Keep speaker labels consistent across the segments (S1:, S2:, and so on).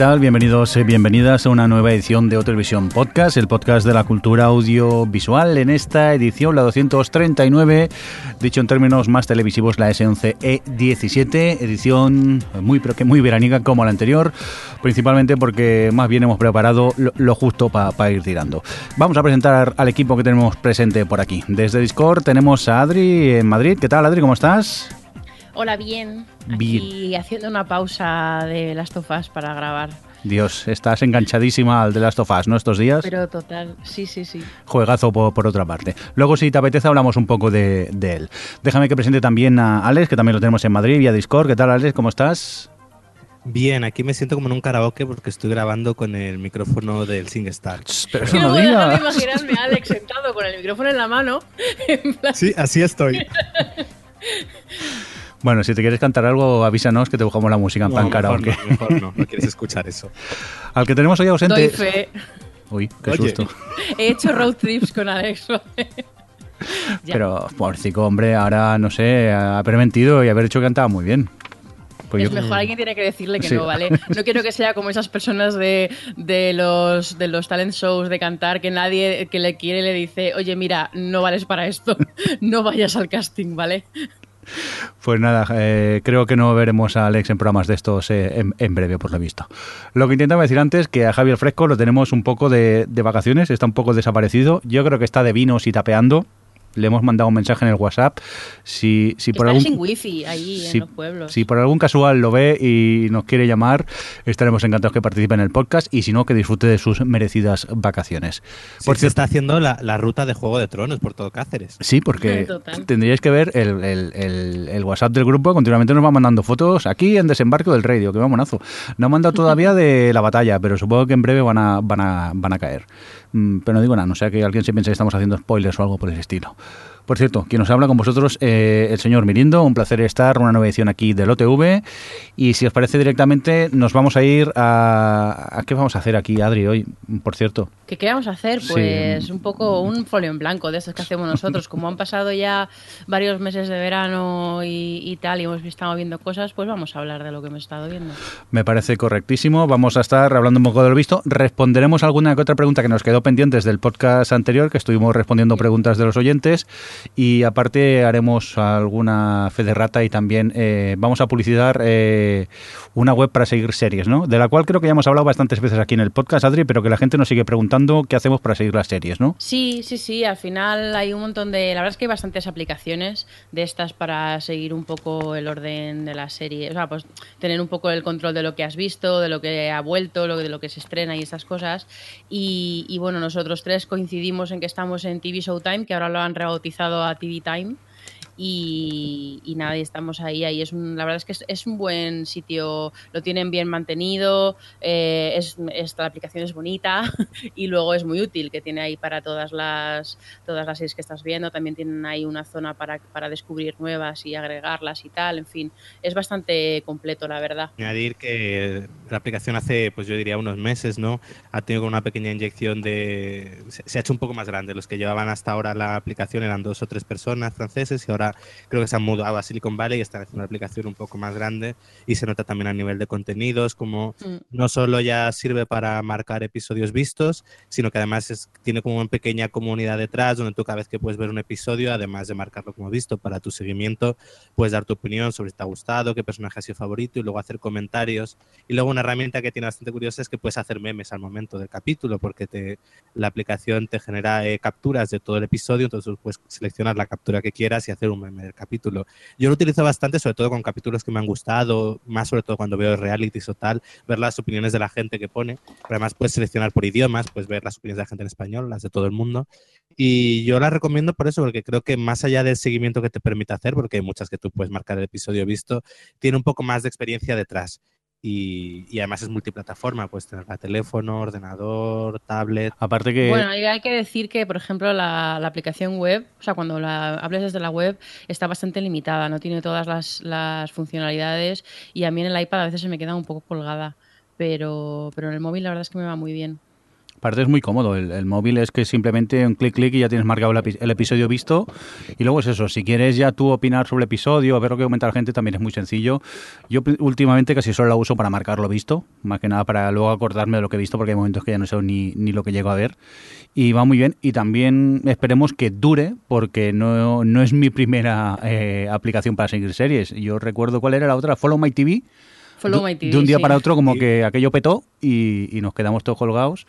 S1: Bienvenidos y bienvenidas a una nueva edición de Otelevisión Podcast, el podcast de la cultura audiovisual. En esta edición, la 239, dicho en términos más televisivos, la S11E17, edición muy, muy veraniega como la anterior, principalmente porque más bien hemos preparado lo justo para ir tirando. Vamos a presentar al equipo que tenemos presente por aquí. Desde Discord tenemos a Adri en Madrid. ¿Qué tal, Adri? ¿Cómo estás?
S2: Hola, bien. Aquí haciendo una pausa de Last of Us para grabar.
S1: Dios, estás enganchadísima al de Last of Us, ¿no? Estos días.
S2: Pero total, sí, sí, sí.
S1: Juegazo por, por otra parte. Luego, si te apetece, hablamos un poco de, de, él. Déjame que presente también a Alex, que también lo tenemos en Madrid, vía Discord. ¿Qué tal, Alex? ¿Cómo estás?
S3: Bien, aquí me siento como en un karaoke porque estoy grabando con el micrófono del SingStar.
S1: Pero eso
S2: no,
S1: no
S2: déjame imaginarme a Alex sentado con el micrófono en la mano. en plan-
S3: Sí, así estoy.
S1: Bueno, si te quieres cantar algo, avísanos que te buscamos la música en
S3: No,
S1: plan
S3: mejor
S1: karaoke.
S3: no, mejor no, no quieres escuchar eso.
S1: Al que tenemos hoy
S2: Doy
S1: ausente.
S2: fe.
S1: Uy, qué
S3: Oye.
S1: susto.
S2: He hecho road trips con Alex.
S1: Pero, porcico, hombre, ahora no sé, ha preventido y haber hecho que cantaba muy bien. Pues
S2: es
S1: yo-
S2: mejor alguien tiene que decirle que
S1: Sí.
S2: no, ¿vale? No quiero que sea como esas personas de, de los, de los talent shows de cantar que nadie que le quiere le dice, oye, mira, no vales para esto, no vayas al casting, ¿vale?
S1: Pues nada, eh, creo que no veremos a Alex en programas de estos eh, en, en breve, por lo visto. Lo que intentaba decir antes, que a Javier Fresco lo tenemos un poco de, de vacaciones, está un poco desaparecido. Yo creo que está de vinos y tapeando. Le hemos mandado un mensaje en el WhatsApp. Si, si por algún...
S2: sin wifi allí
S1: si,
S2: en los pueblos.
S1: si por algún casual lo ve y nos quiere llamar, estaremos encantados que participe en el podcast y si no, que disfrute de sus merecidas vacaciones.
S3: Por se está haciendo la, la ruta de Juego de Tronos por todo Cáceres.
S1: Sí, porque
S2: Total.
S1: tendríais que ver el, el- el- el WhatsApp del grupo, continuamente nos va mandando fotos aquí en Desembarco del Radio, que va monazo. No han mandado todavía de la batalla, pero supongo que en breve van a, van a, van a caer. Mm, Pero no digo nada, no sea que alguien se piense que estamos haciendo spoilers o algo por el estilo. Por cierto, quien nos habla con vosotros, eh, el señor Mirindo, un placer estar, una nueva edición aquí del OTV. Y si os parece directamente, nos vamos a ir a... ¿A qué vamos a hacer aquí, Adri, hoy, por cierto?
S2: ¿Qué, qué vamos a hacer?
S1: Sí.
S2: Pues un poco un folio en blanco de estos que hacemos nosotros. Como han pasado ya varios meses de verano y, y tal, y hemos estado viendo cosas, pues vamos a hablar de lo que hemos estado viendo.
S1: Me parece correctísimo. Vamos a estar hablando un poco de lo visto. Responderemos alguna que otra pregunta que nos quedó pendientes del podcast anterior, que estuvimos respondiendo preguntas de los oyentes. Y aparte haremos alguna fe de rata y también eh, vamos a publicitar eh, una web para seguir series, ¿no? De la cual creo que ya hemos hablado bastantes veces aquí en el podcast, Adri, pero que la gente nos sigue preguntando qué hacemos para seguir las series, ¿no?
S2: Sí, sí, sí. Al final hay un montón de. La verdad es que hay bastantes aplicaciones de estas para seguir un poco el orden de la serie. O sea, pues tener un poco el control de lo que has visto, de lo que ha vuelto, de lo que se estrena y estas cosas. Y, y bueno, nosotros tres coincidimos en que estamos en TV Showtime, que ahora lo han rebautizado a TV Time. Y, y nada, y estamos ahí. ahí es un- la verdad es que es, es un buen sitio, lo tienen bien mantenido, eh, es, esta aplicación es bonita y luego es muy útil, que tiene ahí para todas las, todas las series que estás viendo. También tienen ahí una zona para, para descubrir nuevas y agregarlas y tal. En fin, es bastante completo, la verdad.
S3: Añadir que la aplicación hace, pues yo diría, unos meses, ¿no? Ha tenido una pequeña inyección de... Se ha hecho un poco más grande. Los que llevaban hasta ahora la aplicación eran dos o tres personas franceses y ahora creo que se han mudado a Silicon Valley y están haciendo una aplicación un poco más grande y se nota también a nivel de contenidos como
S2: Mm.
S3: no solo ya sirve para marcar episodios vistos, sino que además es- tiene como una pequeña comunidad detrás donde tú cada vez que puedes ver un episodio, además de marcarlo como visto para tu seguimiento, puedes dar tu opinión sobre si te ha gustado, qué personaje ha sido favorito y luego hacer comentarios. Y luego una herramienta que tiene bastante curiosa es que puedes hacer memes al momento del capítulo porque te, la aplicación te genera eh, capturas de todo el episodio, entonces puedes seleccionar la captura que quieras y hacer un resumen del capítulo. Yo lo utilizo bastante, sobre todo con capítulos que me han gustado, más sobre todo cuando veo realities o tal, ver las opiniones de la gente que pone. Pero además puedes seleccionar por idiomas, puedes ver las opiniones de la gente en español, las de todo el mundo. Y yo la recomiendo por eso, porque creo que más allá del seguimiento que te permite hacer, porque hay muchas que tú puedes marcar el episodio visto, tiene un poco más de experiencia detrás. Y, además es multiplataforma, puedes tener teléfono, ordenador, tablet.
S1: Aparte que...
S2: Bueno, hay que decir que, por ejemplo, la, aplicación web, o sea, cuando la hables desde la web, está bastante limitada, no tiene todas las, las funcionalidades y a mí en el iPad a veces se me queda un poco colgada, pero, pero en el móvil la verdad es que me va muy bien.
S1: Aparte es muy cómodo, el, móvil es que simplemente un clic clic y ya tienes marcado el, episodio visto. Y luego es eso, si quieres ya tú opinar sobre el episodio, ver lo que comenta la gente también es muy sencillo. Yo últimamente casi solo la uso para marcarlo visto, más que nada para luego acordarme de lo que he visto porque hay momentos que ya no sé ni, ni lo que llego a ver. Y va muy bien. Y también esperemos que dure porque no, no es mi primera eh, aplicación para seguir series. Yo recuerdo cuál era la otra, Follow My TV.
S2: Follow My TV
S1: de un día para otro como que aquello petó y, y nos quedamos todos colgados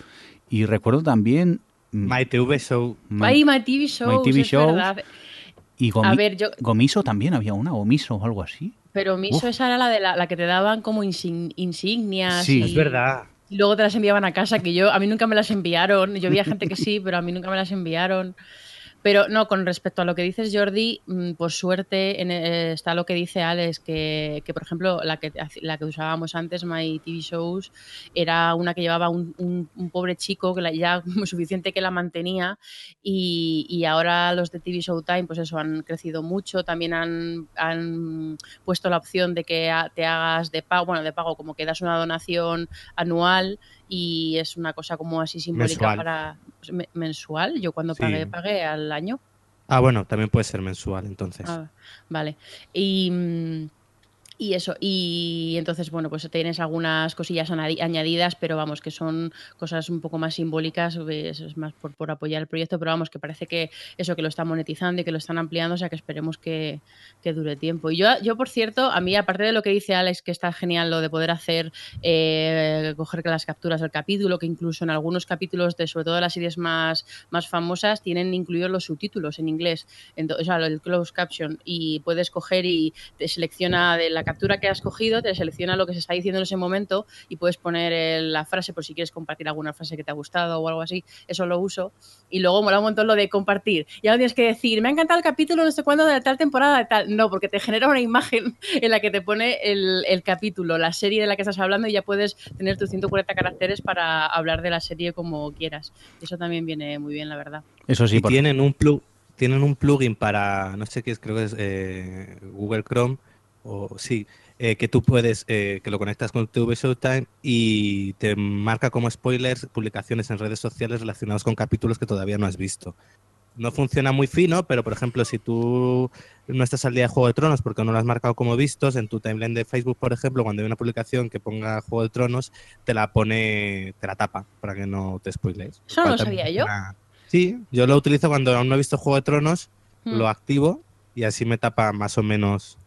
S1: y recuerdo también...
S3: My TV Show.
S2: My, My TV Show, My TV Show.
S1: Y a ver, yo... Gomiso también había una, Gomiso o algo así.
S2: Pero Miso esa era la de la, que te daban como insignias.
S3: Sí, es verdad.
S2: Y luego te las enviaban a casa, que yo a mí nunca me las enviaron. Yo había gente que sí, pero a mí nunca me las enviaron. Pero no, con respecto a lo que dices, Jordi, mm, por suerte eh, está lo que dice Alex, que, que, por ejemplo la que, la que usábamos antes, My TV Shows, era una que llevaba un, un, pobre chico que la, ya suficiente que la mantenía y, y, ahora los de TV Showtime, pues eso, han crecido mucho, también han, han puesto la opción de que te hagas de pago, bueno, de pago, como que das una donación anual y es una cosa como así simbólica para mensual. Yo cuando pagué, pagué al año.
S3: Ah, bueno, también puede ser mensual entonces.
S2: Ah, vale. Y mm, y eso, y entonces, bueno, pues tienes algunas cosillas añadidas, pero vamos, que son cosas un poco más simbólicas, es más por, por, apoyar el proyecto, pero vamos, que parece que eso, que lo están monetizando y que lo están ampliando, o sea que esperemos que, que dure tiempo. Y yo, yo, por cierto, a mí, aparte de lo que dice Alex, que está genial lo de poder hacer, eh, coger las capturas del capítulo, que incluso en algunos capítulos de, sobre todo de las series más, más famosas, tienen incluidos los subtítulos en inglés, o sea, el closed caption, y puedes coger y te selecciona de la captura que has cogido, te selecciona lo que se está diciendo en ese momento y puedes poner la frase por si quieres compartir alguna frase que te ha gustado o algo así. Eso lo uso. Y luego mola un montón lo de compartir. Ya no tienes que decir, me ha encantado el capítulo, no sé cuándo, de tal temporada, de tal. No, porque te genera una imagen en la que te pone el, capítulo, la serie de la que estás hablando y ya puedes tener tus 140 caracteres para hablar de la serie como quieras. Eso también viene muy bien, la verdad.
S1: Eso sí.
S3: Y tienen un plug tienen un plugin para, no sé qué es, creo que es eh, Google Chrome, o sí, eh, que tú puedes, eh, que lo conectas con TV Showtime y te marca como spoilers publicaciones en redes sociales relacionadas con capítulos que todavía no has visto. No funciona muy fino, pero por ejemplo, si tú no estás al día de Juego de Tronos porque no lo has marcado como vistos, en tu timeline de Facebook, por ejemplo, cuando hay una publicación que ponga Juego de Tronos, te la pone, te la tapa para que no te spoilees.
S2: Eso no lo sabía yo.
S3: Sí, yo lo utilizo cuando aún no he visto Juego de Tronos, hmm. lo activo y así me tapa más o menos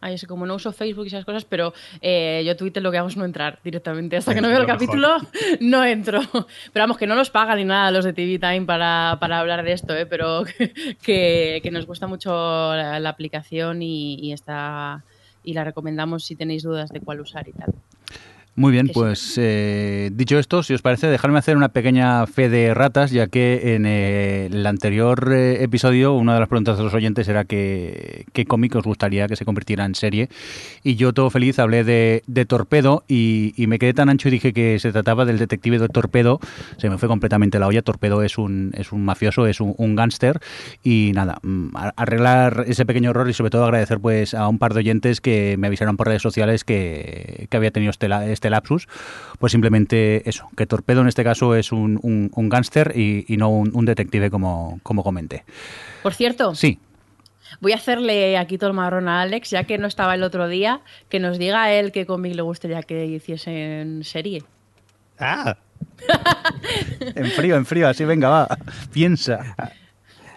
S2: Ay, es como no uso Facebook y esas cosas, pero eh, yo Twitter lo que hago es no entrar directamente. Hasta que no veo el capítulo, no entro. Pero vamos, que no nos pagan ni nada los de TV Time para, hablar de esto, ¿eh? pero que, nos gusta mucho la, aplicación y, y, está, y la recomendamos si tenéis dudas de cuál usar y tal.
S1: Muy bien, pues eh, dicho esto, si os parece, dejarme hacer una pequeña fe de ratas, ya que en eh, el anterior eh, episodio una de las preguntas de los oyentes era que, qué cómic os gustaría que se convirtiera en serie. Y yo todo feliz hablé de, Torpedo y, me quedé tan ancho y dije que se trataba del detective de Torpedo. Se me fue completamente la olla. Torpedo es un, es un mafioso, es un, un gángster. Y nada, mm, arreglar ese pequeño error y sobre todo agradecer pues a un par de oyentes que me avisaron por redes sociales que, que había tenido este, este lapsus, pues simplemente eso, que Torpedo en este caso es un, un, gángster y, no un, detective como, como comenté.
S2: Por cierto.
S1: Sí.
S2: Voy a hacerle aquí todo el marrón a Alex, ya que no estaba el otro día, que nos diga a él qué cómic le gustaría que hiciese en serie.
S3: Ah.
S1: en frío, en frío, así venga, va, piensa.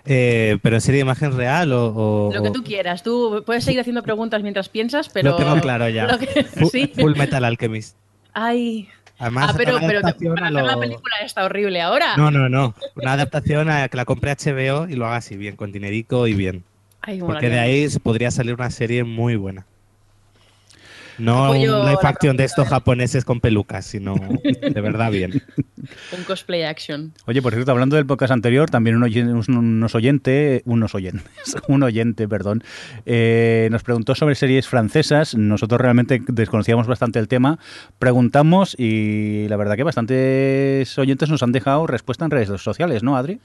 S3: Eh, ¿Pero en serie de imagen real o,
S2: Lo que tú quieras. Tú puedes seguir haciendo preguntas mientras piensas, pero...
S3: Lo tengo claro ya. Full Metal Alchemist.
S2: Ay. Además, ah, pero, pero para hacer la película está horrible ahora.
S3: No, no, no. Una adaptación a que la compre HBO y lo haga así bien, con dinerico y bien.
S2: Ay,
S3: Porque de ahí podría salir una serie muy buena. No
S2: Apoyo
S3: un live
S2: la
S3: action de estos japoneses con pelucas, sino de verdad bien.
S2: Un cosplay action.
S1: Oye, por cierto, hablando del podcast anterior, también un unos oyentes, unos oyentes, un oyente, perdón, eh, nos preguntó sobre series francesas. Nosotros realmente desconocíamos bastante el tema. Preguntamos y la verdad que bastantes oyentes nos han dejado respuesta en redes sociales, ¿no, Adri?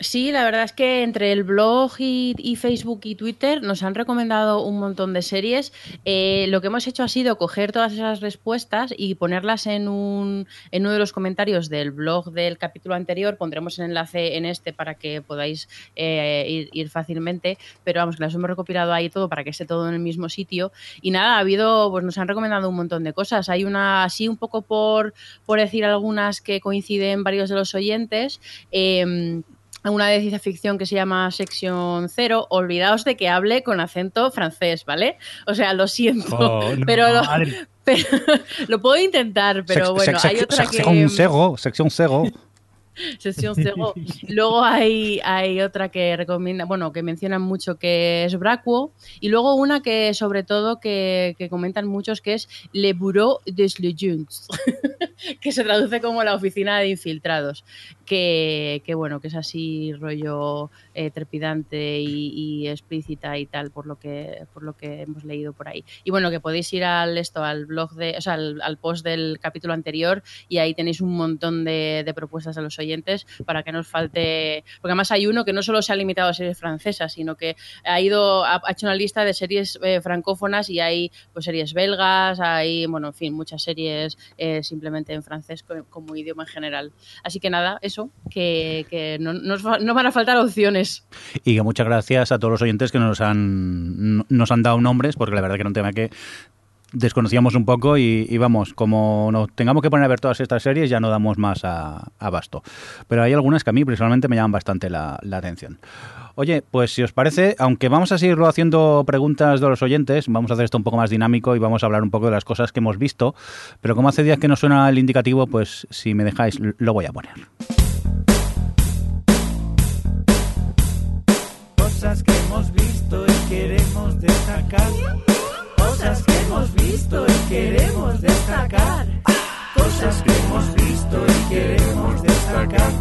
S2: Sí, la verdad es que entre el blog y, y Facebook y Twitter nos han recomendado un montón de series. Eh, lo que hemos hecho ha sido coger todas esas respuestas y ponerlas en, un, en uno de los comentarios del blog del capítulo anterior. Pondremos el enlace en este para que podáis eh, ir, fácilmente. Pero vamos, que las hemos recopilado ahí todo para que esté todo en el mismo sitio. Y nada, ha habido, pues nos han recomendado un montón de cosas. Hay una, así un poco por, por decir algunas que coinciden varios de los oyentes. Eh, una de ciencia ficción que se llama Sección Cero, olvidaos de que hable con acento francés, ¿vale? O sea, lo siento,
S3: Oh, no,
S2: pero, lo, pero lo puedo intentar, pero
S1: Sec-
S2: bueno,
S1: sec-
S2: hay otra
S1: sección
S2: que...
S1: cero, sección cero.
S2: Sección Cero. Luego hay, hay otra que recomienda, bueno, que mencionan mucho que es Braquo. Y luego una que sobre todo que, que comentan muchos que es Le Bureau des Legends, que se traduce como la oficina de infiltrados. Que, bueno, que es así rollo eh, trepidante y, explícita y tal, por lo que por lo que hemos leído por ahí. Y bueno, que podéis ir al esto, al blog de, o sea, al, post del capítulo anterior y ahí tenéis un montón de, propuestas de los oyentes para que no os falte. Porque además hay uno que no solo se ha limitado a series francesas, sino que ha ido, ha, hecho una lista de series eh, francófonas y hay pues series belgas, hay, bueno, en fin, muchas series eh, simplemente en francés co- como idioma en general. Así que nada, eso, que, que no, no van a faltar opciones.
S1: Y muchas gracias a todos los oyentes que nos han, nos han dado nombres, porque la verdad que era un tema que desconocíamos un poco y, vamos, como nos tengamos que poner a ver todas estas series ya no damos más a, abasto. Pero hay algunas que a mí personalmente me llaman bastante la, la atención. Oye, pues si os parece, aunque vamos a seguirlo haciendo preguntas de los oyentes, vamos a hacer esto un poco más dinámico y vamos a hablar un poco de las cosas que hemos visto, pero como hace días que no suena el indicativo, pues si me dejáis lo voy a poner.
S4: Queremos destacar. Cosas que hemos visto y queremos destacar. Cosas que hemos visto y queremos destacar.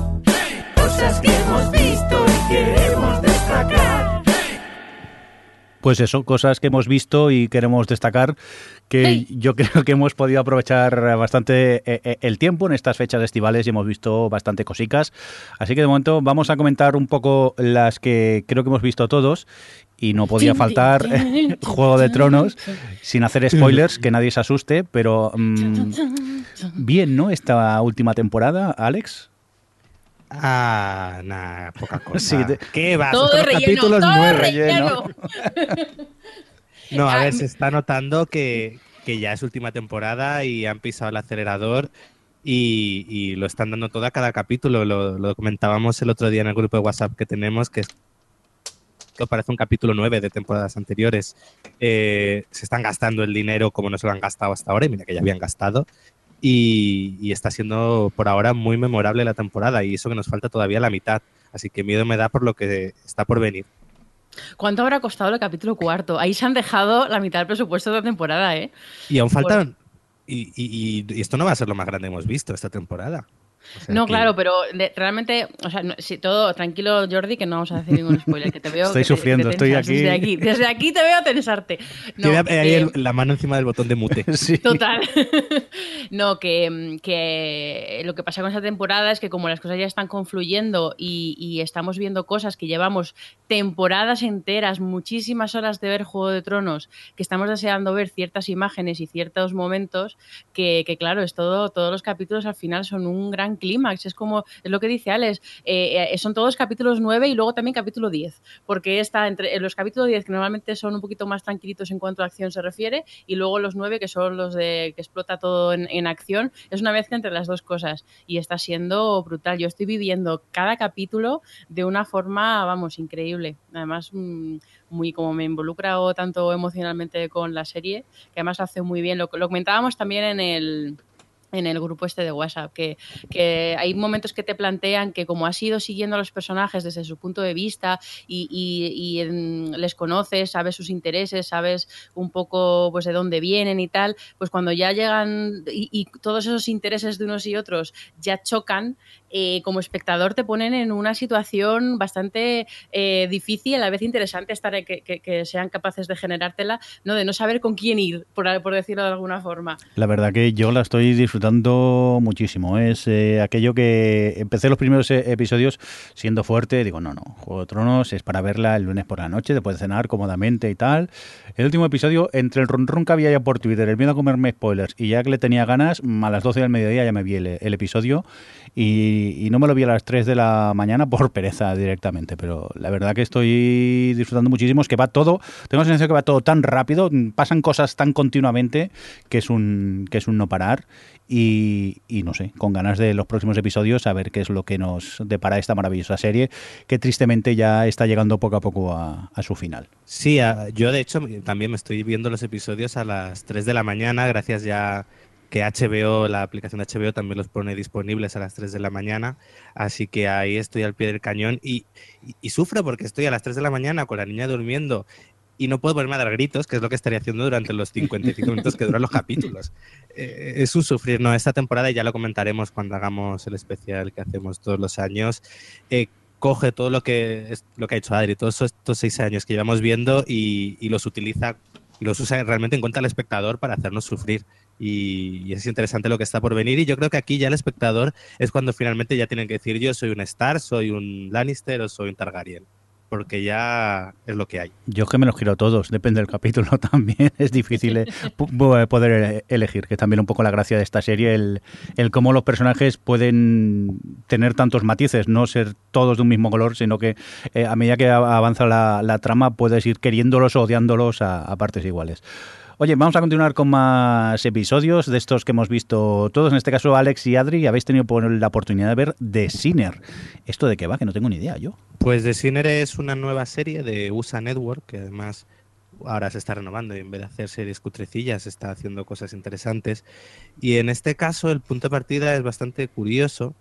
S4: Cosas que hemos visto y queremos destacar.
S1: Pues eso, cosas que hemos visto y queremos destacar, que
S2: Hey.
S1: yo creo que hemos podido aprovechar bastante eh, eh, el tiempo en estas fechas estivales y hemos visto bastante cosicas. Así que de momento vamos a comentar un poco las que creo que hemos visto todos y no podía faltar Juego de Tronos, sin hacer spoilers, que nadie se asuste, pero mm, bien, ¿no? Esta última temporada, Alex.
S3: Ah, nada, poca cosa.
S1: Sí, te-
S3: ¿Qué va?
S2: Todo relleno,
S3: capítulos
S2: todo
S3: muy
S1: relleno.
S2: relleno.
S3: No, a
S2: Ah,
S3: ver, se está notando que, que ya es última temporada y han pisado el acelerador y, y lo están dando todo a cada capítulo. Lo, lo comentábamos el otro día en el grupo de WhatsApp que tenemos, que es que parece un capítulo 9 de temporadas anteriores. Eh, se están gastando el dinero como no se lo han gastado hasta ahora, y mira que ya habían gastado. Y, y está siendo por ahora muy memorable la temporada y eso que nos falta todavía la mitad. Así que miedo me da por lo que está por venir.
S2: ¿Cuánto habrá costado el capítulo cuarto? Ahí se han dejado la mitad del presupuesto de la temporada, ¿eh?
S3: Y aún faltan. Y, y- y esto no va a ser lo más grande que hemos visto esta temporada. O sea
S2: No,
S3: que-
S2: claro, pero de- realmente, o sea, no, sí, todo tranquilo, Jordi, que no vamos a decir ningún spoiler, que te veo.
S1: Estoy
S2: que
S1: sufriendo,
S2: que
S1: estoy aquí.
S2: Desde aquí, desde aquí te veo tensarte. No,
S3: Tiene ahí el- la mano encima del botón de mute.
S1: Sí.
S2: Total. no, que, que lo que pasa con esta temporada es que como las cosas ya están confluyendo y, y estamos viendo cosas que llevamos temporadas enteras, muchísimas horas de ver Juego de Tronos, que estamos deseando ver ciertas imágenes y ciertos momentos, que, que claro, es todo, todos los capítulos al final son un gran clímax. Es como, es lo que dice Alex, eh, eh, son todos capítulos 9 y luego también capítulo 10, porque está entre en los capítulos 10 que normalmente son un poquito más tranquilitos en cuanto a acción se refiere, y luego los 9 que son los de que explota todo en, acción, es una mezcla entre las dos cosas y está siendo brutal. Yo estoy viviendo cada capítulo de una forma, vamos, increíble. Además, mm, muy como me involucra o tanto emocionalmente con la serie, que además hace muy bien. Lo comentábamos también en el en el grupo este de WhatsApp, que, que, hay momentos que te plantean que como has ido siguiendo a los personajes desde su punto de vista y, y, les conoces, sabes sus intereses, sabes un poco pues de dónde vienen y tal, pues cuando ya llegan y, todos esos intereses de unos y otros ya chocan, eh, como espectador te ponen en una situación bastante eh, difícil, a la vez interesante estar que, que, que, sean capaces de generártela, ¿no? de no saber con quién ir, por, por decirlo de alguna forma.
S1: La verdad que yo la estoy disfrutando muchísimo. Es eh, aquello que empecé los primeros e, episodios siendo fuerte, digo, no, no, Juego de Tronos es para verla el lunes por la noche, después de cenar cómodamente y tal. El último episodio, entre el ronron que había ya por Twitter, el miedo a comerme spoilers y ya que le tenía ganas, a las 12 del mediodía ya me vi el, el episodio y, y, no me lo vi a las 3 de la mañana por pereza directamente, pero la verdad que estoy disfrutando muchísimo, es que va todo, tengo la sensación que va todo tan rápido, pasan cosas tan continuamente que es un, que es un no parar y, no sé, con ganas de los próximos episodios a ver qué es lo que nos depara esta maravillosa serie que tristemente ya está llegando poco a poco a, su final.
S3: Sí, yo de hecho también me estoy viendo los episodios a las 3 de la mañana, gracias ya que HBO, la aplicación de HBO también los pone disponibles a las 3 de la mañana, así que ahí estoy al pie del cañón y, y, y, sufro porque estoy a las 3 de la mañana con la niña durmiendo y no puedo ponerme a dar gritos, que es lo que estaría haciendo durante los 55 minutos que duran los capítulos. Eh, es un sufrir, ¿no? Esta temporada, y ya lo comentaremos cuando hagamos el especial que hacemos todos los años, eh, coge todo lo que, lo que ha hecho Adri, todos estos seis años que llevamos viendo y, y los utiliza, los usa realmente en cuenta al espectador para hacernos sufrir y, y, es interesante lo que está por venir y yo creo que aquí ya el espectador es cuando finalmente ya tienen que decir yo soy un Star, soy un Lannister o soy un Targaryen porque ya es lo que hay.
S1: Yo que me los giro todos, depende del capítulo también, es difícil eh, poder elegir, que también un poco la gracia de esta serie, el, el cómo los personajes pueden tener tantos matices, no ser todos de un mismo color, sino que eh, a medida que avanza la, trama puedes ir queriéndolos o odiándolos a partes iguales. Oye, vamos a continuar con más episodios de estos que hemos visto todos. En este caso, Alex y Adri, habéis tenido la oportunidad de ver The Sinner. ¿Esto de qué va? Que no tengo ni idea yo.
S3: Pues The Sinner es una nueva serie de USA Network, que además ahora se está renovando y en vez de hacer series cutrecillas está haciendo cosas interesantes. Y en este caso el punto de partida es bastante curioso.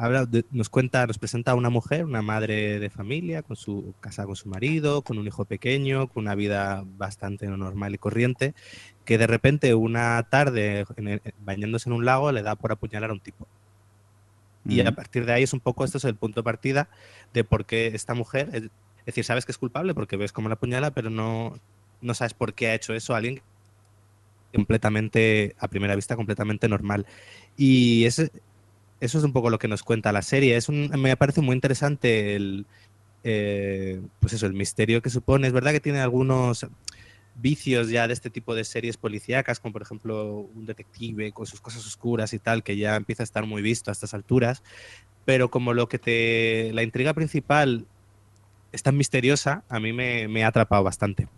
S3: Habla de, nos cuenta, nos presenta a una mujer, una madre de familia, con su casa con su marido, con un hijo pequeño, con una vida bastante normal y corriente, que de repente una tarde en el, bañándose en un lago le da por apuñalar a un tipo. Mm. Y a partir de ahí es un poco, esto es el punto de partida de por qué esta mujer, es, es decir, sabes que es culpable porque ves cómo la apuñala, pero no, no sabes por qué ha hecho eso a alguien completamente, a primera vista, completamente normal. Y ese, eso es un poco lo que nos cuenta la serie. Es un, me parece muy interesante el, eh, pues eso, el misterio que supone. Es verdad que tiene algunos vicios ya de este tipo de series policíacas, como por ejemplo un detective con sus cosas oscuras y tal, que ya empieza a estar muy visto a estas alturas. Pero como lo que te. la intriga principal es tan misteriosa, a mí me, me ha atrapado bastante.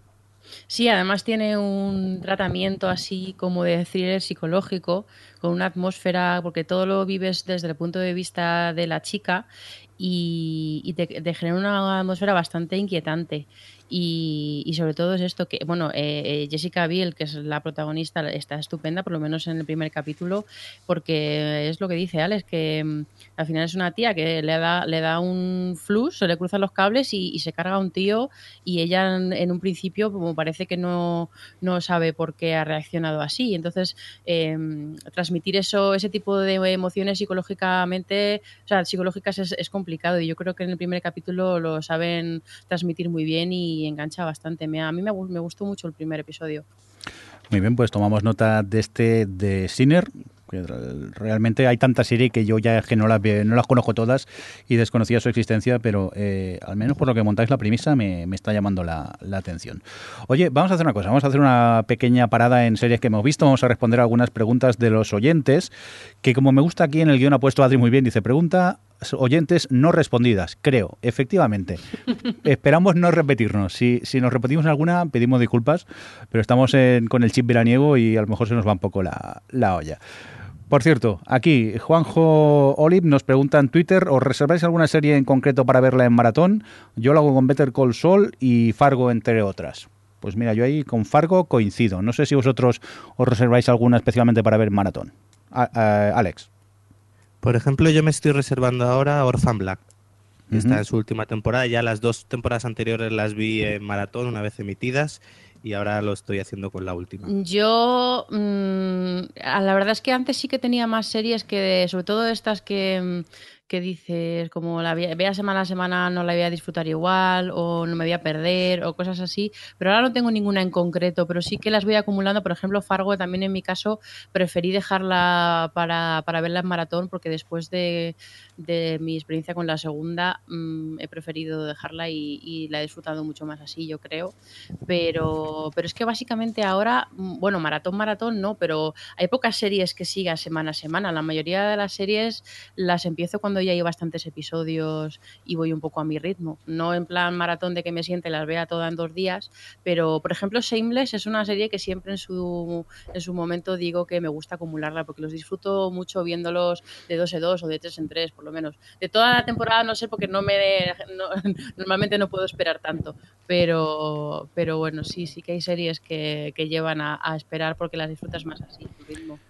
S2: Sí, además tiene un tratamiento así como de thriller psicológico, con una atmósfera, porque todo lo vives desde el punto de vista de la chica y, y te, te, genera una atmósfera bastante inquietante. Y, y, sobre todo es esto que, bueno, eh, Jessica Biel, que es la protagonista, está estupenda, por lo menos en el primer capítulo, porque es lo que dice Alex, que mm, al final es una tía que le da, le da un flux, se le cruzan los cables y, y se carga a un tío y ella en, en, un principio como parece que no, no sabe por qué ha reaccionado así. Entonces, eh, transmitir eso, ese tipo de emociones psicológicamente, o sea, psicológicas es, es complicado y yo creo que en el primer capítulo lo saben transmitir muy bien y engancha bastante. Me, a mí me, me, gustó mucho el primer episodio.
S1: Muy bien, pues tomamos nota de este de Sinner. Realmente hay tanta serie que yo ya que no las, no las conozco todas y desconocía su existencia, pero eh, al menos por lo que montáis la premisa me, está llamando la, atención. Oye, vamos a hacer una cosa, vamos a hacer una pequeña parada en series que hemos visto, vamos a responder algunas preguntas de los oyentes, que como me gusta aquí en el guion ha puesto Adri muy bien, dice, pregunta oyentes no respondidas, creo, efectivamente. Esperamos no repetirnos. Si, si, nos repetimos alguna, pedimos disculpas, pero estamos en, con el chip veraniego y a lo mejor se nos va un poco la olla. Por cierto, aquí Juanjo Olive nos pregunta en Twitter, ¿os reserváis alguna serie en concreto para verla en maratón? Yo lo hago con Better Call Saul y Fargo, entre otras. Pues mira, yo ahí con Fargo coincido. No sé si vosotros os reserváis alguna especialmente para ver maratón. Alex.
S3: Por ejemplo, yo me estoy reservando ahora Orphan Black. Está en su última temporada. Ya las dos temporadas anteriores las vi en maratón una vez emitidas y ahora lo estoy haciendo con la última.
S2: Yo, mm, la verdad es que antes sí que tenía más series que, sobre todo estas que, mm, que dices, como la ve- vea semana a semana, no la voy a disfrutar igual, o no me voy a perder, o cosas así. Pero ahora no tengo ninguna en concreto, pero sí que las voy acumulando. Por ejemplo, Fargo también en mi caso preferí dejarla para, para verla en maratón, porque después de, de mi experiencia con la segunda, mm, he preferido dejarla y, y la he disfrutado mucho más así, yo creo pero, pero es que básicamente ahora, mm, bueno, maratón, maratón no, pero hay pocas series que siga semana a semana. La mayoría de las series las empiezo cuando ya hay bastantes episodios y voy un poco a mi ritmo. No en plan maratón de que me siente las vea todas en dos días, pero por ejemplo, Shameless es una serie que siempre en su, en su momento digo que me gusta acumularla porque los disfruto mucho viéndolos de dos en dos o de tres en tres, por lo menos. De toda la temporada no sé porque no me no- normalmente no puedo esperar tanto, pero, pero bueno, sí, sí que hay series que, que llevan a, a esperar porque las disfrutas más así, tu ritmo.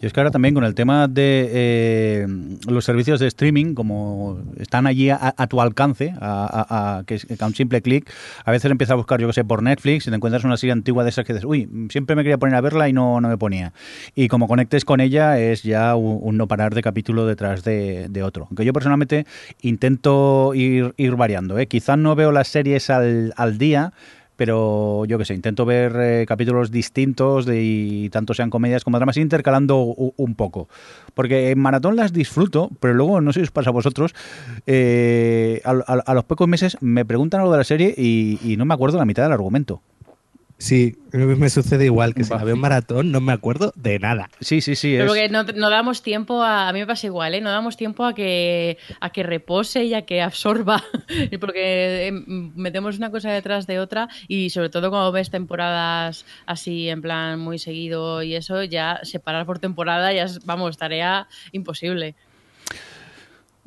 S1: Y es que ahora también con el tema de eh, los servicios de streaming, como están allí a, tu alcance, a, que, a un simple clic, a veces empiezas a buscar, yo que sé, por Netflix y te encuentras una serie antigua de esas que dices, uy, siempre me quería poner a verla y no, no me ponía. Y como conectes con ella es ya un, un no parar de capítulo detrás de, de otro. Aunque yo personalmente intento ir, ir variando. ¿eh? Quizás no veo las series al, al día, pero yo qué sé, intento ver eh, capítulos distintos de, tanto sean comedias como dramas, intercalando un poco. Porque en maratón las disfruto, pero luego, no sé si os pasa a vosotros, eh, a, a- los pocos meses me preguntan algo de la serie y no me acuerdo la mitad del argumento.
S3: Sí, me sucede igual que si la veo en maratón no me acuerdo de nada.
S1: Sí, sí, sí.
S2: Pero
S1: es-
S2: porque no, no damos tiempo a. A mí me pasa igual, ¿eh? No damos tiempo a que, a que repose y a que absorba. Y porque em, metemos una cosa detrás de otra y sobre todo cuando ves temporadas así en plan muy seguido y eso, ya separar por temporada ya es, vamos, tarea imposible.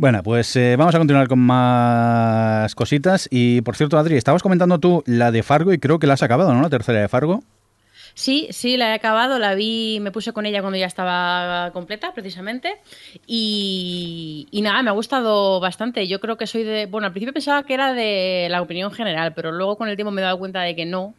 S1: Bueno, pues eh, vamos a continuar con más cositas. Y por cierto, Adri, estabas comentando tú la de Fargo y creo que la has acabado, ¿no? La tercera de Fargo.
S2: Sí, sí, la he acabado, la vi, me puse con ella cuando ya estaba completa, precisamente. Y, y nada, me ha gustado bastante. Yo creo que soy de. Bueno, al principio pensaba que era de la opinión general, pero luego con el tiempo me he dado cuenta de que no.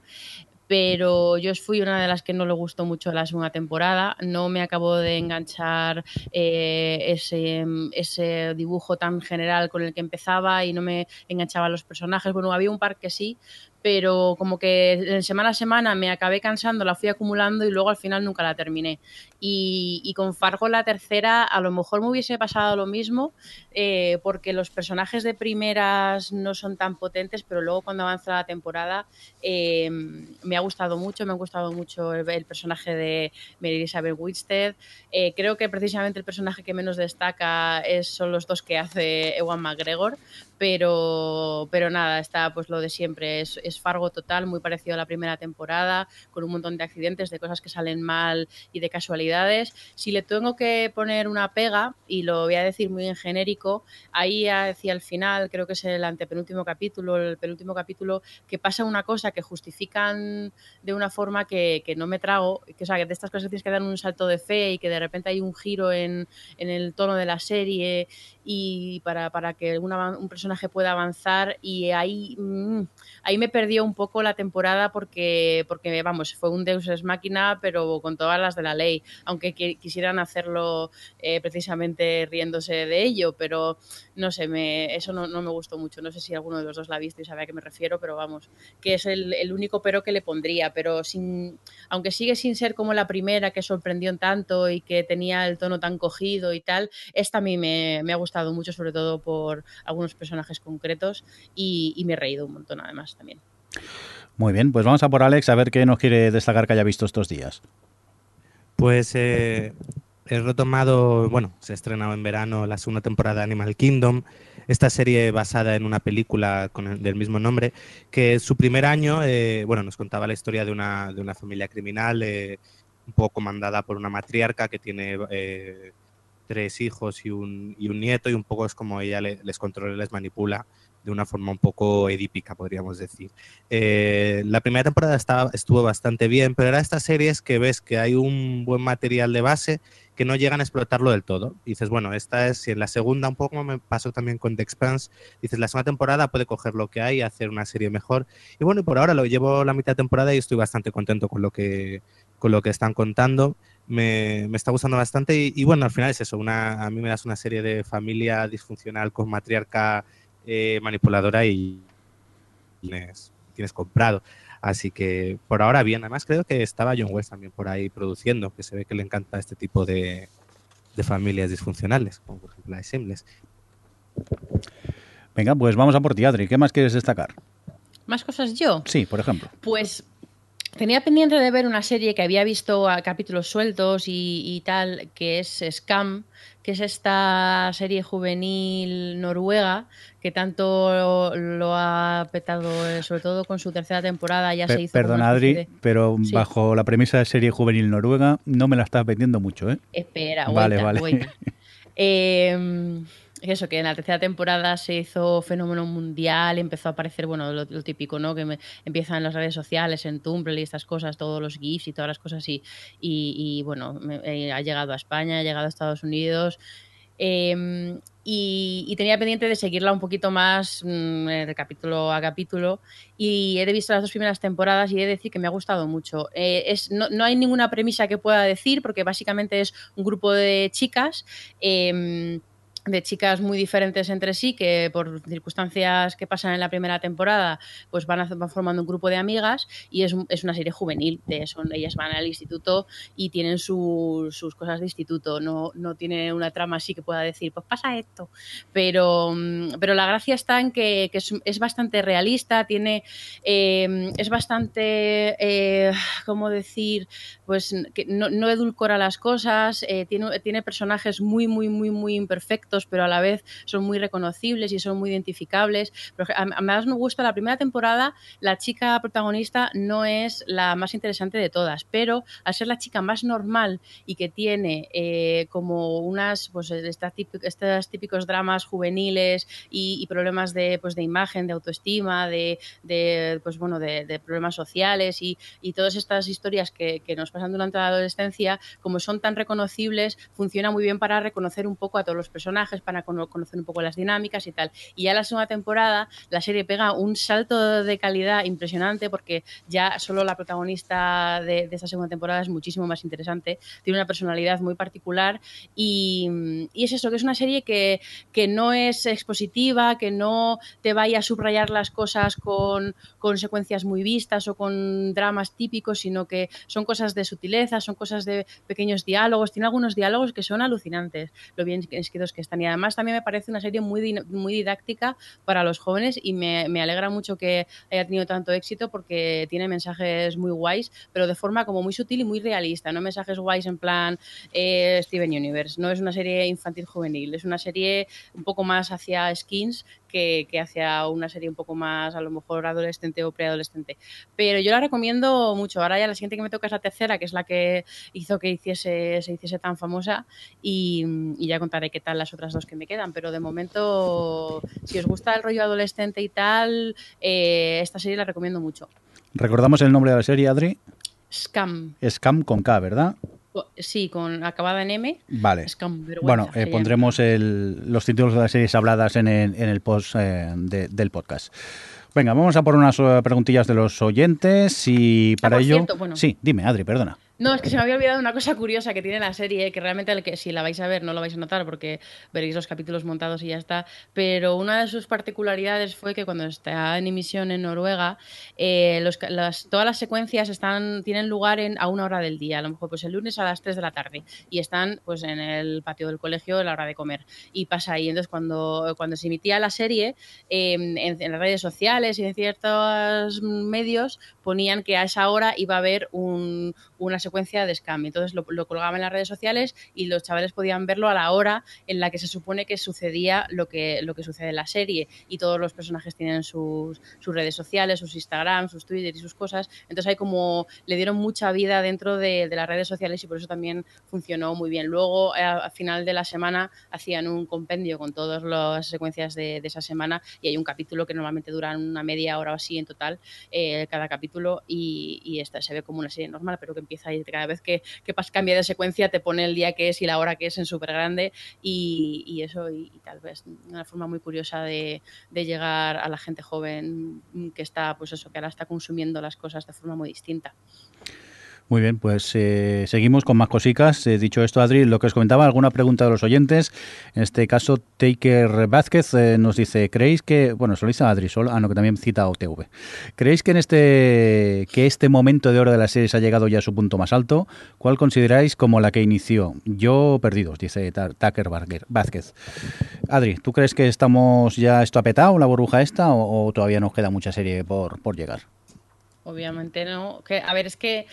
S2: Pero yo fui una de las que no le gustó mucho la segunda temporada. No me acabó de enganchar eh, ese, ese dibujo tan general con el que empezaba y no me enganchaba los personajes. Bueno, había un par que sí, pero como que semana a semana me acabé cansando, la fui acumulando y luego al final nunca la terminé. Y, con Fargo la tercera a lo mejor me hubiese pasado lo mismo, eh, porque los personajes de primeras no son tan potentes, pero luego cuando avanza la temporada eh, me ha gustado mucho, me ha gustado mucho el, personaje de Mary Elizabeth Winstead. Eh, creo que precisamente el personaje que menos destaca es, son los dos que hace Ewan McGregor, pero, pero nada, está pues lo de siempre, Fargo total, muy parecido a la primera temporada, con un montón de accidentes, de cosas que salen mal y de casualidades. Si le tengo que poner una pega, y lo voy a decir muy en genérico, ahí hacia el final, creo que es el antepenúltimo capítulo, el penúltimo capítulo, que pasa una cosa que justifican de una forma que, que no me trago, que, o sea, que de estas cosas tienes que dar un salto de fe y que de repente hay un giro en, en el tono de la serie y para, para que una- un personaje pueda avanzar y ahí, mm, ahí me perdió un poco la temporada porque, porque, vamos, fue un Deus Ex Máquina, pero con todas las de la ley, aunque qui- quisieran hacerlo eh, precisamente riéndose de ello, pero no sé, me, eso no, no me gustó mucho. No sé si alguno de los dos la ha visto y sabe a qué me refiero, pero vamos, que es el, el único pero que le pondría, pero sin, aunque sigue sin ser como la primera que sorprendió en tanto y que tenía el tono tan cogido y tal, esta a mí me, me ha gustado mucho, sobre todo por algunos personajes concretos y, y me he reído un montón además también.
S1: Muy bien, pues vamos a por Alex a ver qué nos quiere destacar que haya visto estos días.
S3: Pues eh, he retomado, bueno, se ha estrenado en verano la segunda temporada de Animal Kingdom, esta serie basada en una película con el- del mismo nombre, que su primer año, eh, bueno, nos contaba la historia de una, de una familia criminal, eh, un poco comandada por una matriarca que tiene eh, tres hijos y un, y un nieto, y un poco es como ella le- les controla y les manipula de una forma un poco edípica, podríamos decir. Eh, la primera temporada estaba, estuvo bastante bien, pero era estas series que ves que hay un buen material de base que no llegan a explotarlo del todo. Y dices, bueno, esta es, si en la segunda un poco me pasó también con The Expanse, dices, la segunda temporada puede coger lo que hay y hacer una serie mejor. Y bueno, y por ahora lo llevo la mitad de temporada y estoy bastante contento con lo que, con lo que están contando. Me, me está gustando bastante y, y, bueno, al final es eso, una, a mí me das una serie de familia disfuncional con matriarca eh, manipuladora y tienes, tienes comprado. Así que por ahora bien, además creo que estaba John West también por ahí produciendo, que se ve que le encanta este tipo de, de familias disfuncionales, como por ejemplo la de.
S1: Venga, pues vamos a por ti, Adri. ¿Qué más quieres destacar?
S2: ¿Más cosas yo?
S1: Sí, por ejemplo.
S2: Pues tenía pendiente de ver una serie que había visto a capítulos sueltos y, y tal, que es Scam, que es esta serie juvenil noruega que tanto lo ha petado, eh, sobre todo con su tercera temporada. Ya
S1: Pe
S2: se hizo
S1: perdona, Adri, de... pero sí. bajo la premisa de serie juvenil noruega no me la estás vendiendo mucho, ¿eh?
S2: Espera,
S1: vale,
S2: vuelta,
S1: vale.
S2: eh, eso, que en la tercera temporada se hizo fenómeno mundial, empezó a aparecer, bueno, lo, típico, ¿no? Que me, empiezan en las redes sociales, en Tumblr y estas cosas, todos los GIFs y todas las cosas, y, y, bueno, me, eh, ha llegado a España, ha llegado a Estados Unidos. Eh, y, tenía pendiente de seguirla un poquito más mmm, de capítulo a capítulo y he visto las dos primeras temporadas y he de decir que me ha gustado mucho. Eh, es, no, no, hay ninguna premisa que pueda decir porque básicamente es un grupo de chicas. Eh, de chicas muy diferentes entre sí que por circunstancias que pasan en la primera temporada pues van, a, formando un grupo de amigas y es, es una serie juvenil de, son, ellas van al instituto y tienen su, sus cosas de instituto no, no tiene una trama así que pueda decir pues pasa esto pero, pero la gracia está en que, que es, es, bastante realista tiene eh, es bastante eh, cómo decir pues que no, no edulcora las cosas eh, tiene, tiene personajes muy muy muy muy imperfectos pero a la vez son muy reconocibles y son muy identificables. Pero además me gusta la primera temporada, la chica protagonista no es la más interesante de todas, pero al ser la chica más normal y que tiene eh, como unas, pues estos típicos, dramas juveniles y, problemas de, pues, de imagen, de autoestima, de, pues bueno, de problemas sociales y, y, todas estas historias que, que nos pasan durante la adolescencia, como son tan reconocibles, funciona muy bien para reconocer un poco a todos los personajes para conocer un poco las dinámicas y tal. Y ya la segunda temporada la serie pega un salto de calidad impresionante porque ya solo la protagonista de, de esta segunda temporada es muchísimo más interesante, tiene una personalidad muy particular y, y es eso, que es una serie que, que, no es expositiva, que no te vaya a subrayar las cosas con, con secuencias muy vistas o con dramas típicos, sino que son cosas de sutileza, son cosas de pequeños diálogos, tiene algunos diálogos que son alucinantes, lo bien escritos que están y además también me parece una serie muy, muy didáctica para los jóvenes y me, alegra mucho que haya tenido tanto éxito porque tiene mensajes muy guays, pero de forma como muy sutil y muy realista, no mensajes guays en plan eh, Steven Universe, no es una serie infantil juvenil, es una serie un poco más hacia skins que, que, hacia una serie un poco más a lo mejor adolescente o preadolescente. Pero yo la recomiendo mucho. Ahora ya la siguiente que me toca es la tercera, que es la que hizo que hiciese, se hiciese tan famosa y, y ya contaré qué tal las otras dos que me quedan. Pero de momento, si os gusta el rollo adolescente y tal, eh, esta serie la recomiendo mucho.
S1: ¿Recordamos el nombre de la serie, Adri?
S2: Scam.
S1: Scam con K, ¿verdad?
S2: Sí, con acabada en M.
S1: Vale. bueno, eh, pondremos el, los títulos de las series habladas en el, en el post eh, de, del podcast. Venga, vamos a por unas eh, preguntillas de los oyentes y para
S2: ah,
S1: ello...
S2: Cierto, bueno.
S1: Sí, dime, Adri, perdona.
S2: No, es que se me había olvidado una cosa curiosa que tiene la serie, que realmente el que, si la vais a ver no lo vais a notar porque veréis los capítulos montados y ya está, pero una de sus particularidades fue que cuando está en emisión en Noruega, eh, todas las secuencias están, tienen lugar en, a una hora del día, a lo mejor pues el lunes a las 3 de la tarde, y están pues en el patio del colegio a la hora de comer, y pasa ahí. Entonces cuando, cuando se emitía la serie, en, en, las redes sociales y en ciertos medios ponían que a esa hora iba a haber un, una secuencia de scam. Entonces lo, lo, colgaba en las redes sociales y los chavales podían verlo a la hora en la que se supone que sucedía lo que, lo que sucede en la serie. Y todos los personajes tienen sus, sus redes sociales, sus Instagram, sus Twitter y sus cosas. Entonces hay como, le dieron mucha vida dentro de, de las redes sociales y por eso también funcionó muy bien. Luego, al final de la semana, hacían un compendio con todas las secuencias de, de esa semana y hay un capítulo que normalmente duran una media hora o así en total, eh, cada capítulo, y, y esta se ve como una serie normal, pero que y cada vez que, que cambia de secuencia te pone el día que es y la hora que es en súper grande y, eso y, tal vez una forma muy curiosa de, de llegar a la gente joven que está, pues eso, que ahora está consumiendo las cosas de forma muy distinta.
S1: Muy bien, pues eh, seguimos con más cositas. Eh, dicho esto, Adri, lo que os comentaba, alguna pregunta de los oyentes. En este caso, Taker Vázquez eh, nos dice, ¿creéis que, bueno, solo dice Adri, solo, ah, no, que también cita OTV. ¿Creéis que en este, que este momento de oro de la serie ha llegado ya a su punto más alto? ¿Cuál consideráis como la que inició? Yo perdidos, dice Ta- Taker Vázquez-. Adri, ¿tú crees que estamos ya esto apetado, la burbuja esta, o, todavía nos queda mucha serie por, por llegar?
S2: Obviamente no. A ver, es que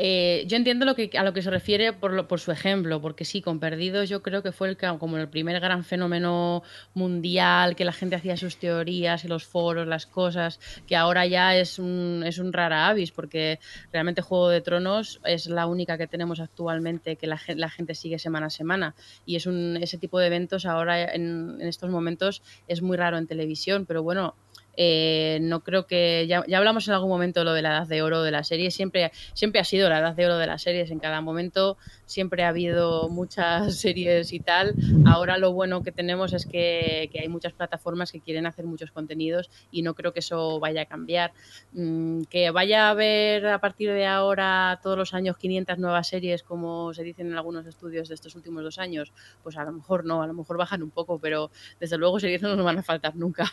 S2: eh, yo entiendo lo que, a lo que se refiere por, lo- por su ejemplo, porque sí, con Perdidos yo creo que fue el, como el primer gran fenómeno mundial, que la gente hacía sus teorías y los foros, las cosas, que ahora ya es un, es un rara avis, porque realmente Juego de Tronos es la única que tenemos actualmente que la gente sigue semana a semana. Y es un, ese tipo de eventos ahora en, en estos momentos es muy raro en televisión, pero bueno, eh, no creo que ya, hablamos en algún momento lo de la edad de oro de la serie siempre siempre ha sido la edad de oro de las series en cada momento siempre ha habido muchas series y tal. Ahora lo bueno que tenemos es que, que hay muchas plataformas que quieren hacer muchos contenidos y no creo que eso vaya a cambiar. Mm, que vaya a haber a partir de ahora todos los años 500 nuevas series como se dicen en algunos estudios de estos últimos dos años pues a lo mejor no a lo mejor bajan un poco pero desde luego series no nos van a faltar nunca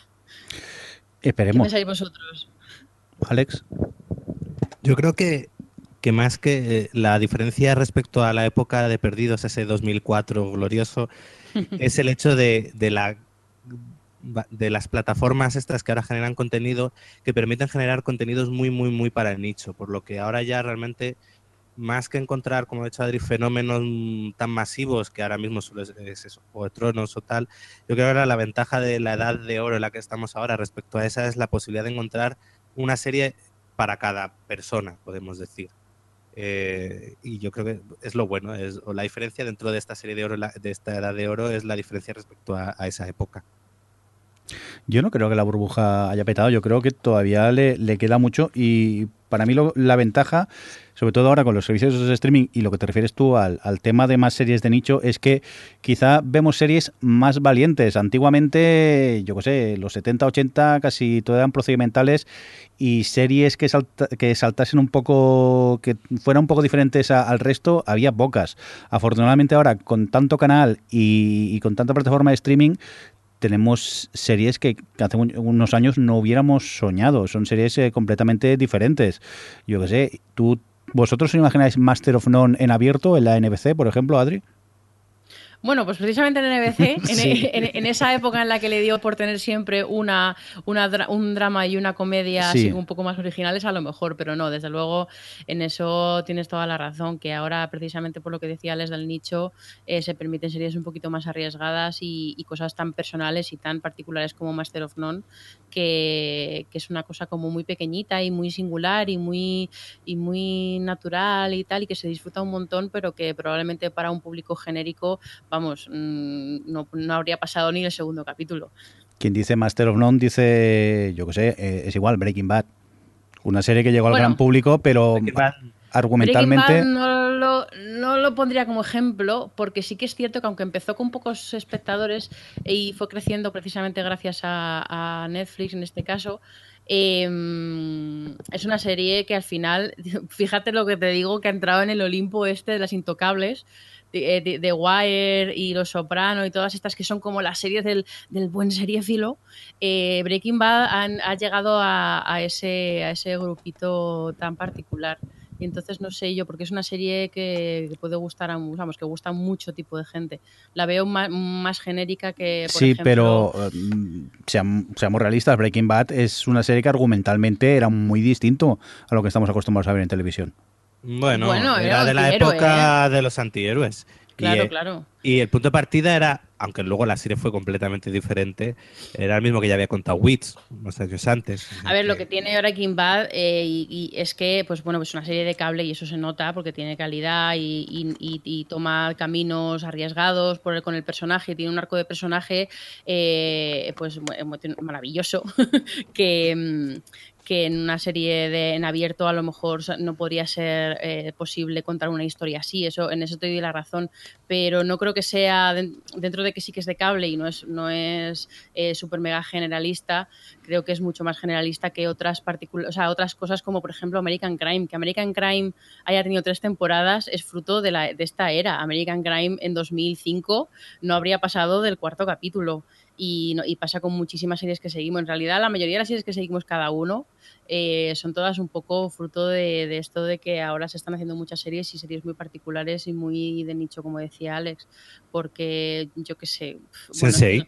S2: ¿Qué
S1: Esperemos.
S2: pensáis vosotros?
S1: Alex.
S3: Yo creo que, que más que eh, la diferencia respecto a la época de Perdidos, ese 2004 glorioso, es el hecho de, de la de las plataformas estas que ahora generan contenido que permiten generar contenidos muy muy muy para el nicho por lo que ahora ya realmente más que encontrar como ha dicho Adri fenómenos mm, tan masivos que ahora mismo solo es, es eso o de tronos o tal yo creo que ahora la ventaja de la edad de oro en la que estamos ahora respecto a esa es la posibilidad de encontrar una serie para cada persona podemos decir eh, y yo creo que es lo bueno, es, o la diferencia dentro de esta serie de oro, de esta edad de oro, es la diferencia respecto a, a esa época.
S1: Yo no creo que la burbuja haya petado, yo creo que todavía le, le queda mucho y para mí lo- la ventaja, sobre todo ahora con los servicios de streaming y lo que te refieres tú al, tema de más series de nicho, es que quizá vemos series más valientes. Antiguamente, yo qué sé, los 70, 80 casi todo eran procedimentales y series que, salta- que saltasen un poco, que fueran un poco diferentes al resto, había pocas. Afortunadamente ahora, con tanto canal y, y con tanta plataforma de streaming, tenemos series que hace un- unos años no hubiéramos soñado. Son series eh, completamente diferentes. Yo qué sé, ¿tú, ¿vosotros os imagináis Master of None en abierto en la NBC, por ejemplo, Adri?
S2: Bueno, pues precisamente en NBC, en,
S1: Sí.
S2: en- en esa época en la que le dio por tener siempre una, una un drama y una comedia
S1: Sí.
S2: así un poco más originales, a lo mejor, pero no, desde luego en eso tienes toda la razón, que ahora precisamente por lo que decía Les del nicho, eh, se permiten series un poquito más arriesgadas y, y cosas tan personales y tan particulares como Master of None, que, que es una cosa como muy pequeñita y muy singular y muy, y muy natural y tal, y que se disfruta un montón, pero que probablemente para un público genérico, vamos, mm, no, no habría pasado ni el segundo capítulo.
S1: Quien dice Master of None dice, yo qué sé, eh, es igual, Breaking Bad. Una serie que llegó al
S2: Bueno.
S1: gran público, pero argumentalmente...
S2: Breaking Bad no lo, no lo pondría como ejemplo, porque sí que es cierto que aunque empezó con pocos espectadores y fue creciendo precisamente gracias a, a Netflix en este caso, eh, es una serie que al final, fíjate lo que te digo, que ha entrado en el Olimpo este de las intocables. De, de- de Wire y Los Soprano y todas estas que son como las series del, del buen seriéfilo, eh, Breaking Bad han- ha llegado a, a ese, a ese grupito tan particular. Y entonces no sé yo, porque es una serie que, que puede gustar a, vamos, que gusta a mucho tipo de gente. La veo más, más genérica que, por
S1: Sí,
S2: ejemplo,
S1: pero eh, seam- seamos realistas, Breaking Bad es una serie que argumentalmente era muy distinto a lo que estamos acostumbrados a ver en televisión.
S3: Bueno,
S2: Bueno,
S3: era
S2: era
S3: de la época de los antihéroes. Y,
S2: Claro,
S3: eh,
S2: claro.
S3: Y el punto de partida era, aunque luego la serie fue completamente diferente, era el mismo que ya había contado Wits unos años antes.
S2: A ver, lo que tiene Breaking Bad eh, y, y es que, pues bueno, pues una serie de cable y eso se nota porque tiene calidad y, y- y- y toma caminos arriesgados por el- con el personaje, tiene un arco de personaje eh, pues maravilloso que, mm, que en una serie de, en abierto a lo mejor no podría ser eh, posible contar una historia así, eso en eso te doy la razón, pero no creo que sea den- dentro de que sí que es de cable y no es no es eh, super mega generalista, creo que es mucho más generalista que otras o sea, otras cosas como por ejemplo American Crime, que American Crime haya tenido tres temporadas es fruto de, la, de esta era. American Crime en 2005 no habría pasado del cuarto capítulo y, no- y pasa con muchísimas series que seguimos. En realidad la mayoría de las series que seguimos cada uno eh, son todas un poco fruto de, de esto de que ahora se están haciendo muchas series y series muy particulares y muy de nicho, como decía Alex, porque yo qué sé... bueno,
S3: Sense8.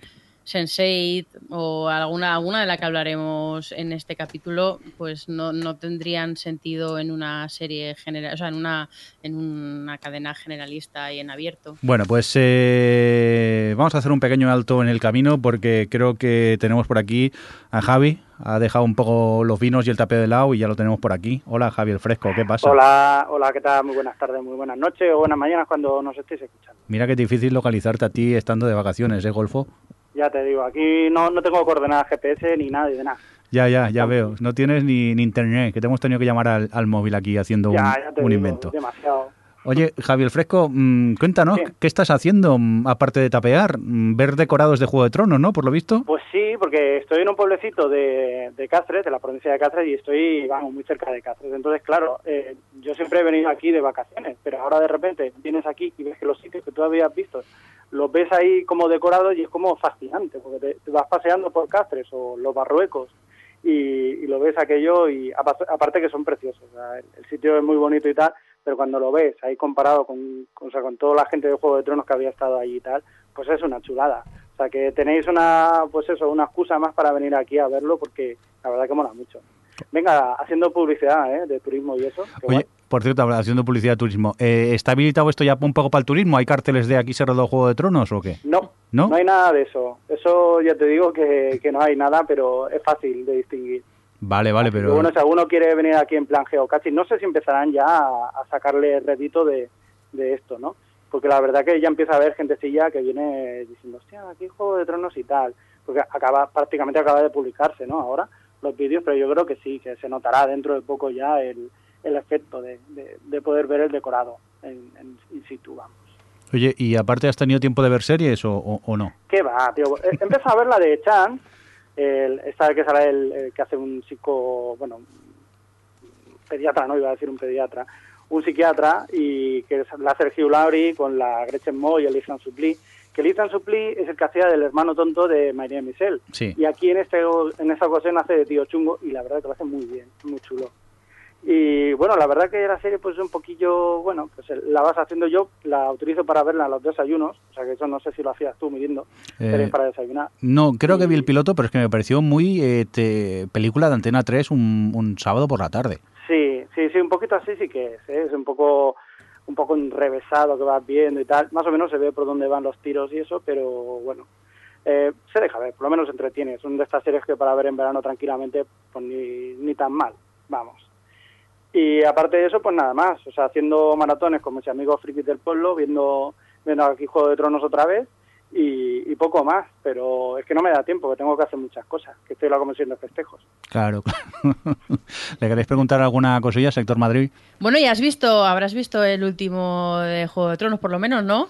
S2: Sense8 o alguna, alguna de la que hablaremos en este capítulo, pues no, no tendrían sentido en una serie general, o sea, en una, en una cadena generalista y en abierto.
S1: Bueno, pues eh, vamos a hacer un pequeño alto en el camino porque creo que tenemos por aquí a Javi. Ha dejado un poco los vinos y el tapeo de lado y ya lo tenemos por aquí. Hola Javi el Fresco, ¿qué pasa?
S5: Hola, hola, ¿qué tal? Muy buenas tardes, muy buenas noches o buenas mañanas cuando nos estéis escuchando.
S1: Mira que es difícil localizarte a ti estando de vacaciones, ¿eh, Golfo?
S5: Ya te digo, aquí no, no tengo coordenadas GPS ni nada de nada.
S1: Ya, ya, ya veo. No tienes ni, ni internet, que te hemos tenido que llamar al, al móvil aquí haciendo
S5: Ya,
S1: un,
S5: ya te
S1: un
S5: digo,
S1: invento.
S5: demasiado.
S1: Oye, Javi el Fresco, mm, cuéntanos,
S5: Sí.
S1: ¿qué estás haciendo mm, aparte de tapear? Mm, Ver decorados de Juego de Tronos, ¿no? Por lo visto.
S5: Pues sí, porque estoy en un pueblecito de, de Cáceres, de la provincia de Cáceres, y estoy, vamos, muy cerca de Cáceres. Entonces, claro, eh, yo siempre he venido aquí de vacaciones, pero ahora de repente vienes aquí y ves que los sitios que tú habías visto los ves ahí como decorados y es como fascinante, porque te, te vas paseando por Cáceres o los Barruecos y, y lo ves aquello y apa- aparte que son preciosos. o sea, el, el sitio es muy bonito y tal, pero cuando lo ves ahí comparado con, con, o sea, con toda la gente de Juego de Tronos que había estado allí y tal, pues es una chulada. O sea que tenéis una, pues eso, una excusa más para venir aquí a verlo porque la verdad que mola mucho. Venga, haciendo publicidad ¿eh? de turismo y eso.
S1: Oye. Por cierto, haciendo publicidad de turismo, eh, ¿está habilitado esto ya un poco para el turismo? ¿Hay carteles de aquí se rodó Juego de Tronos o qué?
S5: No,
S1: ¿No?
S5: no hay nada de eso. Eso ya te digo que, que no hay nada, pero es fácil de distinguir.
S1: Vale, vale,
S5: Así
S1: pero...
S5: bueno, si alguno quiere venir aquí en plan geocaching, no sé si empezarán ya a, a sacarle rédito de, de esto, ¿no? Porque la verdad que ya empieza a haber gentecilla que viene diciendo, hostia, aquí Juego de Tronos y tal. Porque acaba prácticamente acaba de publicarse, ¿no? Ahora los vídeos, pero yo creo que sí, que se notará dentro de poco ya el, el efecto de, de, de poder ver el decorado en, en in situ, vamos.
S1: Oye, ¿y aparte has tenido tiempo de ver series o, o- o no?
S5: ¿Qué va, tío? A ver la de Chan, el, esta que sale el, el que hace un psico, bueno, pediatra, no iba a decir un pediatra, un psiquiatra y que es- la hace Hugh Laurie con la Gretchen Moy y el Ethan Suplee, que el Ethan Suplee es el que hacía del hermano tonto de María Michelle.
S1: Sí.
S5: Y aquí en este en esta ocasión hace de tío chungo y la verdad que lo hace muy bien, muy chulo. Y bueno, la verdad que la serie pues es un poquillo, bueno, pues la vas haciendo yo, la utilizo para verla en los desayunos, o sea que eso no sé si lo hacías tú midiendo,
S1: Eh,
S5: series para desayunar.
S1: No, creo que vi el piloto, pero es que me pareció muy eh, te- película de Antena 3 un, un sábado por la tarde.
S5: Sí, sí, sí, un poquito así sí que es, ¿eh? es un poco un poco enrevesado que vas viendo y tal, más o menos se ve por dónde van los tiros y eso, pero bueno, eh, se deja ver, por lo menos entretiene, son de estas series que para ver en verano tranquilamente, pues ni, ni tan mal, vamos. Y aparte de eso, pues nada más, o sea, haciendo maratones con mis amigos frikis del pueblo, viendo, viendo aquí Juego de Tronos otra vez y, y poco más, pero es que no me da tiempo, que tengo que hacer muchas cosas, que estoy en la comisión de festejos.
S1: Claro, claro. ¿Le queréis preguntar alguna cosilla, sector Madrid?
S2: Bueno, y has visto, habrás visto el último de Juego de Tronos, por lo menos, ¿no?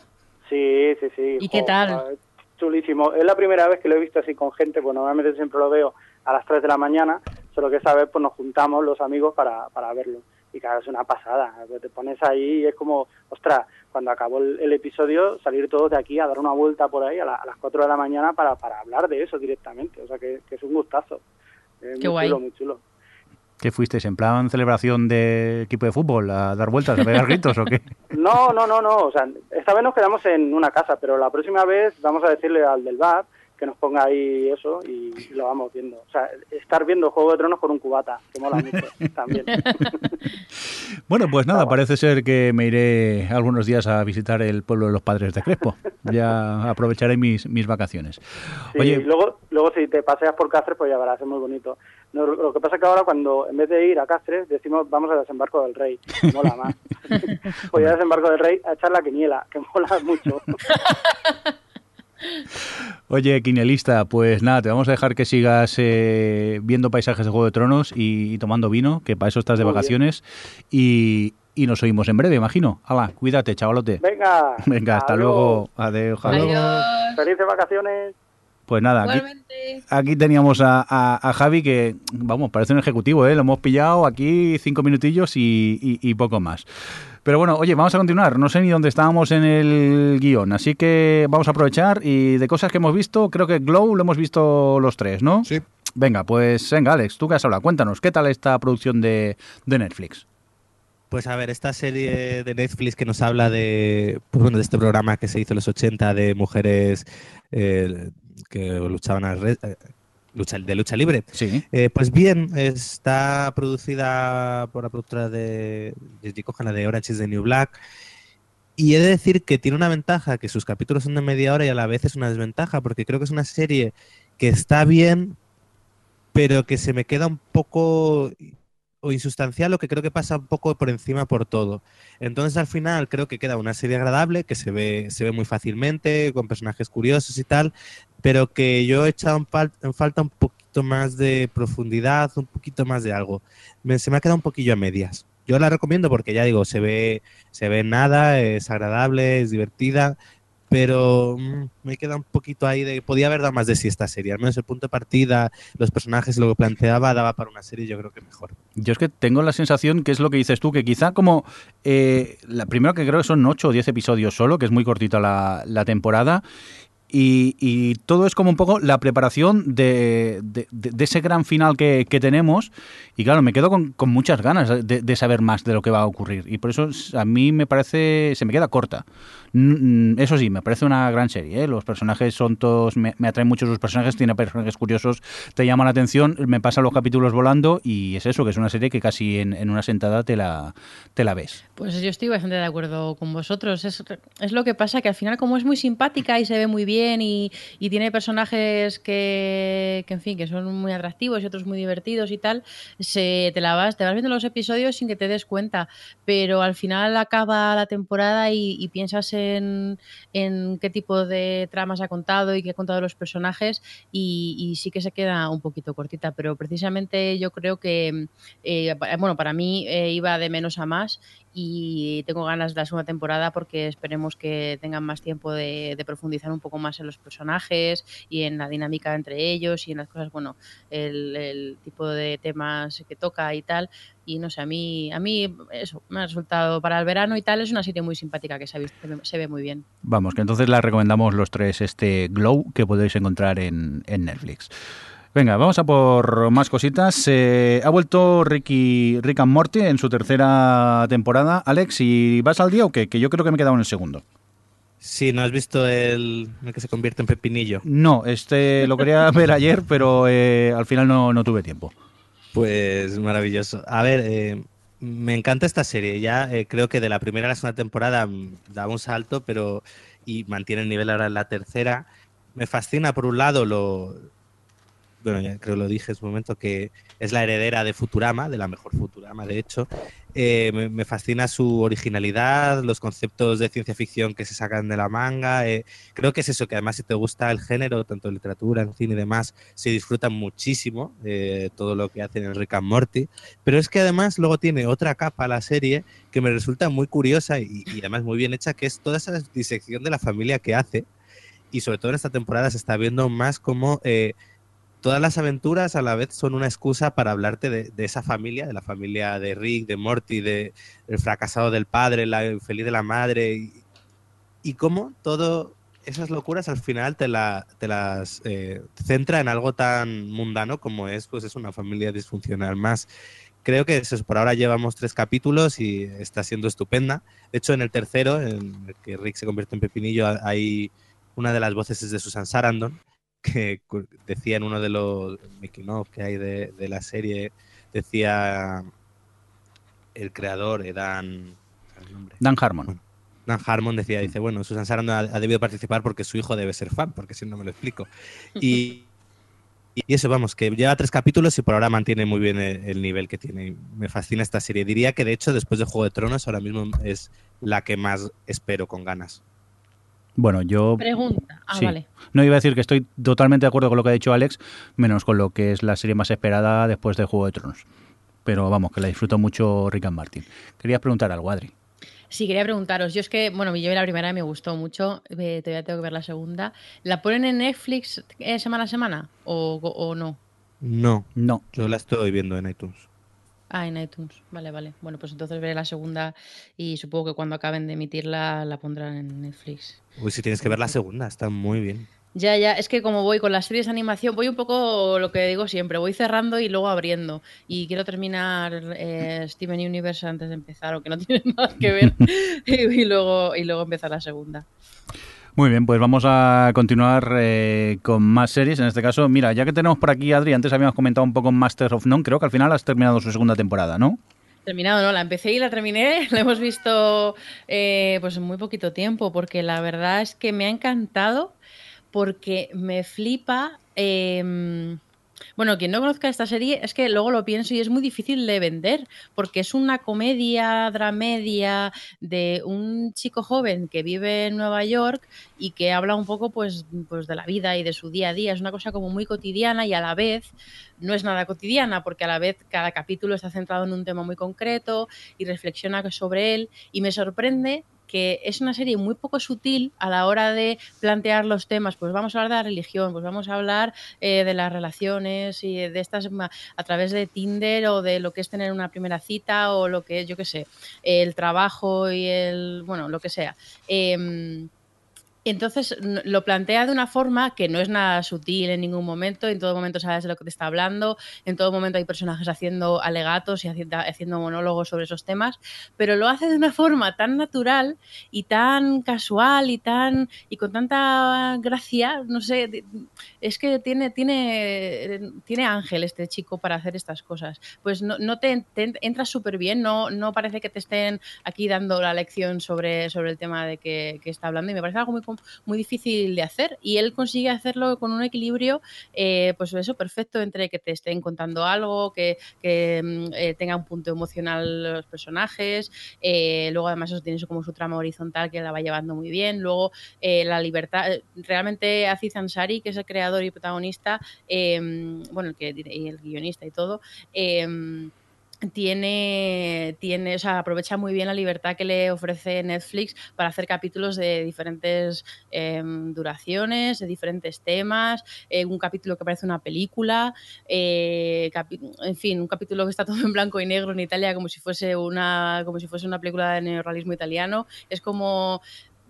S5: Sí, sí, sí.
S2: ¿Y qué tal?
S5: Chulísimo. Es la primera vez que lo he visto así con gente, pues normalmente siempre lo veo a las 3 de la mañana, solo que esta vez pues nos juntamos los amigos para, para verlo. Y claro, es una pasada. pues Te pones ahí y es como, ostras, cuando acabó el, el episodio, salir todos de aquí a dar una vuelta por ahí a, la- a las 4 de la mañana para, para hablar de eso directamente. O sea, que, que es un gustazo. Es
S2: Qué
S5: muy
S2: guay.
S5: chulo, muy chulo.
S1: ¿Qué fuisteis? ¿En plan celebración de equipo de fútbol? ¿A dar vueltas, a pegar gritos o qué?
S5: No, no, no, no. O sea, esta vez nos quedamos en una casa, pero la próxima vez vamos a decirle al del bar que nos ponga ahí eso y, y lo vamos viendo. O sea, estar viendo Juego de Tronos con un cubata, que mola mucho también.
S1: Bueno, pues nada, parece ser que me iré algunos días a visitar el pueblo de los padres de Crespo. Ya aprovecharé mis, mis vacaciones.
S5: Sí,
S1: Oye,
S5: luego, luego si te paseas por Cáceres, pues ya verás, es muy bonito. No, lo que pasa es que ahora cuando en vez de ir a Cáceres decimos vamos al desembarco del rey, mola más. pues ya desembarco del rey a echar la quiniela, que mola mucho.
S1: Oye, quinielista, pues nada, te vamos a dejar que sigas eh, viendo paisajes de Juego de Tronos y, y tomando vino, que para eso estás de
S5: Muy
S1: vacaciones. Y, y nos oímos en breve, imagino. Hala, cuídate, chavalote.
S5: Venga,
S1: Venga, hasta luego. Adiós.
S3: Luego.
S2: Adiós.
S5: Felices vacaciones.
S1: Pues nada, aquí, teníamos a, a- a Javi que, vamos, parece un ejecutivo, ¿eh? Lo hemos pillado aquí cinco minutillos y, y- y poco más. Pero bueno, oye, vamos a continuar. No sé ni dónde estábamos en el guion, así que vamos a aprovechar y de cosas que hemos visto, creo que Glow lo hemos visto los tres, ¿no?
S6: Sí.
S1: Venga, pues venga, Alex, tú que has hablado, cuéntanos, ¿qué tal esta producción de, de Netflix?
S3: Pues a ver, esta serie de Netflix que nos habla de, pues bueno, de este programa que se hizo en los 80 de mujeres eh, que luchaban a lucha, de lucha libre.
S1: Sí.
S3: Eh, pues bien, está producida por la productora de Cohan, la de Orange is the New Black. Y he de decir que tiene una ventaja, que sus capítulos son de media hora y a la vez es una desventaja, porque creo que es una serie que está bien, pero que se me queda un poco o insustancial o que creo que pasa un poco por encima por todo. Entonces al final creo que queda una serie agradable, que se ve, se ve muy fácilmente, con personajes curiosos y tal, pero que yo he echado en, en falta un poquito más de profundidad, un poquito más de algo. Me- se me ha quedado un poquillo a medias. Yo la recomiendo porque ya digo, se ve, se ve nada, es agradable, es divertida, pero mm, me queda un poquito ahí de podía haber dado más de sí esta serie, al menos el punto de partida, los personajes, lo que planteaba, daba para una serie, yo creo que mejor.
S1: Yo es que tengo la sensación que es lo que dices tú, que quizá como eh, la primero que creo que son 8 o 10 episodios solo, que es muy cortita la, la temporada, y, y todo es como un poco la preparación de, de- ese gran final que, que tenemos. Y claro, me quedo con, con muchas ganas de saber más de lo que va a ocurrir. Y por eso a mí me parece, se me queda corta. Eso sí, me parece una gran serie. ¿eh? Los personajes son todos, me, me atraen mucho sus personajes, tiene personajes curiosos, te llaman la atención, me pasan los capítulos volando y es eso, que es una serie que casi en, en una sentada te la, te la ves.
S2: Pues yo estoy bastante de acuerdo con vosotros. Es, es lo que pasa que al final, como es muy simpática y se ve muy bien y, y tiene personajes que, que, en fin, que son muy atractivos y otros muy divertidos y tal, se, te la vas, te vas viendo los episodios sin que te des cuenta. Pero al final acaba la temporada y, y piensas en, qué tipo de tramas ha contado y qué ha contado los personajes y, y sí que se queda un poquito cortita. Pero precisamente yo creo que, eh, bueno, para mí eh, iba de menos a más y tengo ganas de la segunda temporada porque esperemos que tengan más tiempo de, de, profundizar un poco más en los personajes y en la dinámica entre ellos y en las cosas, bueno, el, tipo de temas que toca y tal. Y no sé, a mí, a mí eso me ha resultado para el verano y tal. Es una serie muy simpática que se, visto, se ve muy bien.
S1: Vamos, que entonces la recomendamos los tres este Glow que podéis encontrar en, en Netflix. Venga, vamos a por más cositas. Eh, ha vuelto Ricky, Rick and Morty en su tercera temporada. Alex, ¿y vas al día o qué? Que yo creo que me he quedado en el segundo.
S3: Sí, ¿no has visto el, el que se convierte en pepinillo?
S1: No, este lo quería ver ayer, pero eh, al final no, no, tuve tiempo.
S3: Pues maravilloso. A ver, eh, me encanta esta serie. Ya creo que de la primera a la segunda temporada mm, da un salto, pero y mantiene el nivel ahora en la tercera. Me fascina, por un lado, lo, bueno, ya creo que lo dije en su momento, que es la heredera de Futurama, de la mejor Futurama, de hecho. Eh, me, me, fascina su originalidad, los conceptos de ciencia ficción que se sacan de la manga. Eh, creo que es eso, que además si te gusta el género, tanto literatura, en cine y demás, se disfruta muchísimo eh, todo lo que hacen en Rick and Morty. Pero es que además luego tiene otra capa la serie que me resulta muy curiosa y, y además muy bien hecha, que es toda esa disección de la familia que hace. Y sobre todo en esta temporada se está viendo más como eh, todas las aventuras a la vez son una excusa para hablarte de, esa familia, de la familia de Rick, de Morty, de el fracasado del padre, la infeliz de la madre, y, cómo todo esas locuras al final te, la, las eh, centra en algo tan mundano como es, pues es una familia disfuncional más. Creo que eso, por ahora llevamos tres capítulos y está siendo estupenda. De hecho, en el tercero, en el que Rick se convierte en pepinillo, hay una de las voces es de Susan Sarandon, que decía en uno de los making of que hay de, de la serie, decía el creador, Dan.
S1: Dan Harmon.
S3: Dan Harmon decía, dice, bueno, Susan Sarandon ha, ha debido participar porque su hijo debe ser fan, porque si no me lo explico. Y, y eso, vamos, que lleva tres capítulos y por ahora mantiene muy bien el, el nivel que tiene. Me fascina esta serie. Diría que de hecho, después de Juego de Tronos, ahora mismo es la que más espero con ganas.
S1: Bueno, yo
S2: Pregunta. Ah,
S1: Sí.
S2: vale.
S1: no iba a decir que estoy totalmente de acuerdo con lo que ha dicho Alex, menos con lo que es la serie más esperada después de Juego de Tronos. Pero vamos, que la disfruto mucho Rick and Martin. Querías preguntar algo, Adri.
S2: Sí, quería preguntaros. Yo es que, bueno, yo vi la primera y me gustó mucho. eh, todavía tengo que ver la segunda. ¿La ponen en Netflix eh, semana a semana? ¿O, o no?
S3: No,
S1: No,
S3: yo la estoy viendo en iTunes.
S2: Ah, en iTunes. Vale, vale. Bueno, pues entonces veré la segunda y supongo que cuando acaben de emitirla la pondrán en Netflix.
S3: Uy, si tienes que ver la segunda, está muy bien.
S2: Ya, ya, es que como voy con las series de animación, voy un poco lo que digo siempre, voy cerrando y luego abriendo. Y quiero terminar eh, Steven Universe antes de empezar, o que no tiene nada que ver, y, luego, y luego empezar la segunda.
S1: Muy bien, pues vamos a continuar eh, con más series. En este caso, mira, ya que tenemos por aquí, Adri, antes habíamos comentado un poco Masters of None, creo que al final has terminado su segunda temporada, ¿no?
S2: Terminado, ¿no? La empecé y la terminé. La hemos visto eh, pues en muy poquito tiempo, porque la verdad es que me ha encantado, porque me flipa. eh, bueno, quien no conozca esta serie es que luego lo pienso y es muy difícil de vender, porque es una comedia, dramedia de un chico joven que vive en Nueva York y que habla un poco pues, pues de la vida y de su día a día. Es una cosa como muy cotidiana y a la vez no es nada cotidiana, porque a la vez cada capítulo está centrado en un tema muy concreto y reflexiona sobre él. Y me sorprende que es una serie muy poco sutil a la hora de plantear los temas. Pues vamos a hablar de la religión, pues vamos a hablar eh, de las relaciones y de estas a través de Tinder o de lo que es tener una primera cita o lo que es, yo qué sé, el trabajo y el, bueno, lo que sea. Em, entonces lo plantea de una forma que no es nada sutil en ningún momento, en todo momento sabes de lo que te está hablando, en todo momento hay personajes haciendo alegatos y haciendo, monólogos sobre esos temas, pero lo hace de una forma tan natural y tan casual y tan y con tanta gracia, no sé, es que tiene tiene tiene ángel este chico para hacer estas cosas. Pues no, no te, te entras súper bien, no, no parece que te estén aquí dando la lección sobre, sobre el tema de que, que está hablando y me parece algo muy, muy difícil de hacer. Y él consigue hacerlo con un equilibrio eh, pues eso perfecto entre que te estén contando algo que, mm, eh, tenga un punto emocional los personajes eh, luego además eso tiene como su trama horizontal que la va llevando muy bien. Luego eh, la libertad eh, realmente Aziz Ansari que es el creador y protagonista eh, bueno el que y el guionista y todo tiene, tiene, o sea, aprovecha muy bien la libertad que le ofrece Netflix para hacer capítulos de diferentes eh, duraciones, de diferentes temas, eh, un capítulo que parece una película, eh, en fin, un capítulo que está todo en blanco y negro en Italia como si fuese una, como si fuese una película de neorrealismo italiano. Es como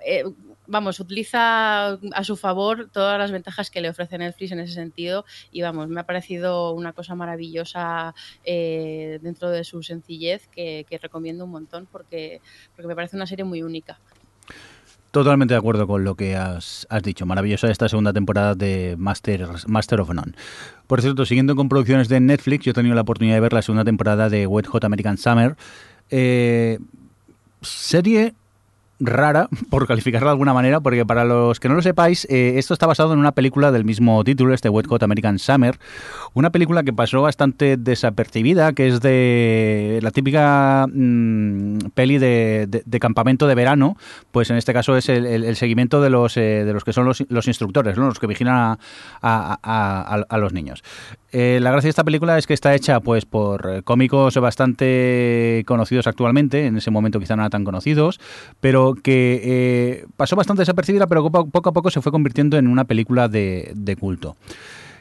S2: eh, vamos, utiliza a su favor todas las ventajas que le ofrece Netflix en ese sentido y vamos, me ha parecido una cosa maravillosa eh, dentro de su sencillez que, recomiendo un montón porque, porque me parece una serie muy única.
S1: Totalmente de acuerdo con lo que has, has dicho. Maravillosa esta segunda temporada de Master, Master of None. Por cierto, siguiendo con producciones de Netflix, yo he tenido la oportunidad de ver la segunda temporada de Wet Hot American Summer. Eh, serie rara, por calificarla de alguna manera, porque para los que no lo sepáis, eh, esto está basado en una película del mismo título, este Wet Hot American Summer, una película que pasó bastante desapercibida, que es de la típica mm, peli de, de- campamento de verano, pues en este caso es el, seguimiento de los, eh, de los que son los, los instructores, ¿no? los que vigilan a, a- los niños. Eh, la gracia de esta película es que está hecha pues por cómicos bastante conocidos actualmente, en ese momento quizá no eran tan conocidos, pero que eh, pasó bastante desapercibida, pero poco, a poco se fue convirtiendo en una película de, de culto.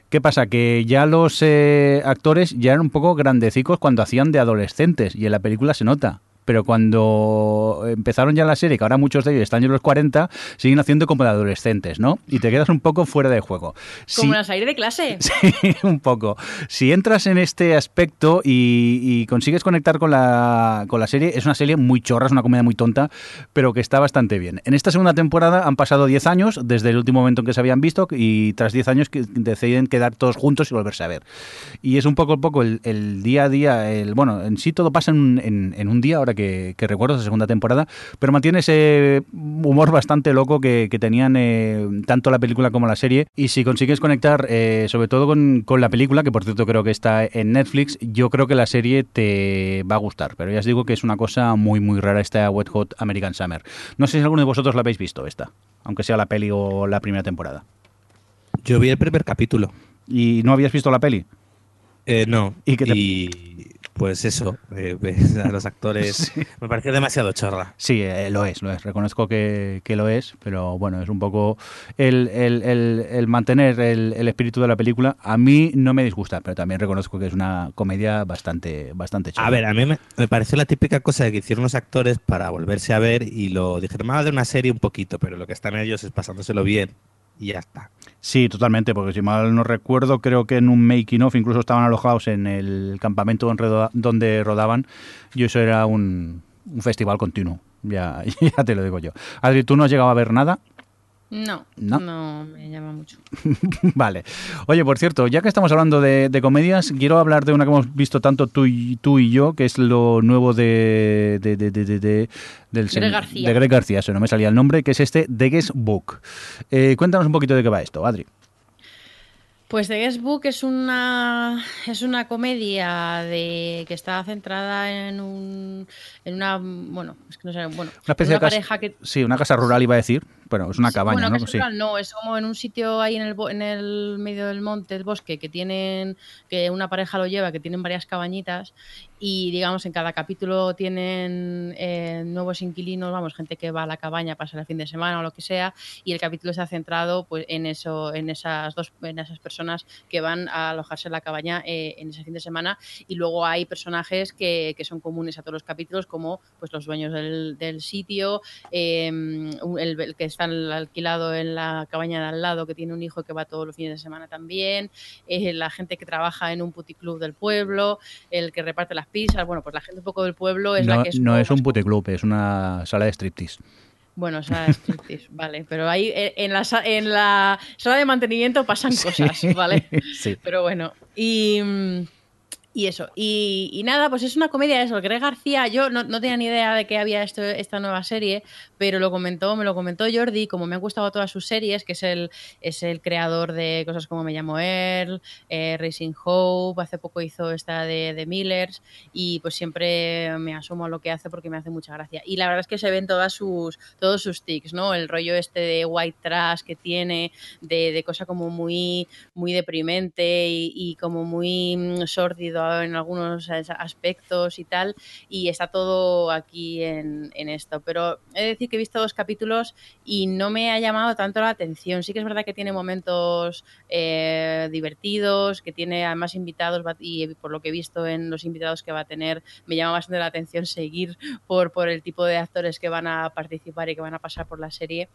S1: ¿Qué pasa? Que ya los eh, actores ya eran un poco grandecicos cuando hacían de adolescentes y en la película se nota. Pero cuando empezaron ya la serie, que ahora muchos de ellos están en los 40, siguen haciendo como de adolescentes, ¿no? Y te quedas un poco fuera de juego.
S2: Como
S1: Si-
S2: una salir de clase.
S1: Sí, un poco. Si entras en este aspecto y, y consigues conectar con la, con la serie, es una serie muy chorra, es una comedia muy tonta, pero que está bastante bien. En esta segunda temporada han pasado 10 años desde el último momento en que se habían visto y tras 10 años que deciden quedar todos juntos y volverse a ver. Y es un poco, poco el, el día a día, el, bueno, en sí todo pasa en, en- en un día, ahora que, que recuerdo esa segunda temporada, pero mantiene ese humor bastante loco que, que tenían eh, tanto la película como la serie. Y si consigues conectar, eh, sobre todo con, con la película, que por cierto creo que está en Netflix, yo creo que la serie te va a gustar. Pero ya os digo que es una cosa muy, muy rara esta Wet Hot American Summer. No sé si alguno de vosotros la habéis visto esta, aunque sea la peli o la primera temporada.
S3: Yo vi el primer capítulo.
S1: ¿Y no habías visto la peli?
S3: Eh, no.
S1: ¿Y qué te-
S3: Y pues eso, eh, a los actores. Me pareció demasiado chorra.
S1: Sí, eh, lo es, lo es. Reconozco que, que lo es, pero bueno, es un poco el, el- el- el mantener el, el espíritu de la película. A mí no me disgusta, pero también reconozco que es una comedia bastante, bastante chula.
S3: A ver, a mí me, me pareció la típica cosa de que hicieron los actores para volverse a ver y lo dijeron, más de una serie un poquito, pero lo que están ellos es pasándoselo bien y ya está.
S1: Sí, totalmente, porque si mal no recuerdo, creo que en un making of incluso estaban alojados en el campamento donde roda- donde rodaban y eso era un, un festival continuo. Ya, ya te lo digo yo. Adri, ¿tú no has llegado a ver nada?
S2: No,
S1: No.
S2: no, me llama mucho.
S1: Vale. Oye, por cierto, ya que estamos hablando de, de comedias, quiero hablar de una que hemos visto tanto tú y, tú y yo, que es lo nuevo de, de, de- de- de- de- del
S2: Greg García.
S1: de Greg García, eso no me salía el nombre, que es este The Guest Book. Eh, cuéntanos un poquito de qué va esto, Adri.
S2: Pues The Guest Book es una es una comedia de que está centrada en un en una bueno es que no sé bueno
S1: Una especie
S2: en
S1: de casa,
S2: pareja que
S1: Sí, una casa rural iba a decir. Bueno, es una
S2: Sí,
S1: cabaña,
S2: bueno,
S1: ¿no?
S2: casa
S1: Sí.
S2: rural no, es como en un sitio ahí en el, en el medio del monte, del bosque, que tienen, que una pareja lo lleva, que tienen varias cabañitas y digamos en cada capítulo tienen eh, nuevos inquilinos, vamos, gente que va a la cabaña a pasar el fin de semana o lo que sea y el capítulo se ha centrado pues en eso, en esas dos, en esas personas que van a alojarse en la cabaña eh, en ese fin de semana y luego hay personajes que, que son comunes a todos los capítulos como pues los dueños del, del sitio, eh, el, el que está alquilado en la cabaña de al lado, que tiene un hijo que va todos los fines de semana también, eh, la gente que trabaja en un puticlub del pueblo, el que reparte las pizzas, bueno, pues la gente un poco del pueblo es
S1: No,
S2: la que es
S1: no es un puticlub, es una sala de striptease.
S2: bueno, sala de striptease, vale, pero ahí eh, en la, en la sala de mantenimiento pasan cosas, ¿vale?
S1: Sí.
S2: Pero bueno, y, mm, y eso. Y, y nada, pues es una comedia eso. Greg García, yo no, no tenía ni idea de que había esto, esta nueva serie, pero lo comentó, me lo comentó Jordi, como me han gustado todas sus series, que es el, es el creador de cosas como Me llamo Earl, eh, Racing Hope, hace poco hizo esta de, de Millers, y pues siempre me asomo a lo que hace porque me hace mucha gracia. Y la verdad es que se ven todas sus, todos sus tics, ¿no? El rollo este de white trash que tiene, de, de cosa como muy, muy deprimente y, y como muy mm, en algunos as- aspectos y tal, y está todo aquí en, en esto. Pero he de decir que he visto dos capítulos y no me ha llamado tanto la atención. Sí que es verdad que tiene momentos eh, divertidos, que tiene además invitados, y por lo que he visto en los invitados que va a tener, me llama bastante la atención seguir por, por el tipo de actores que van a participar y que van a pasar por la serie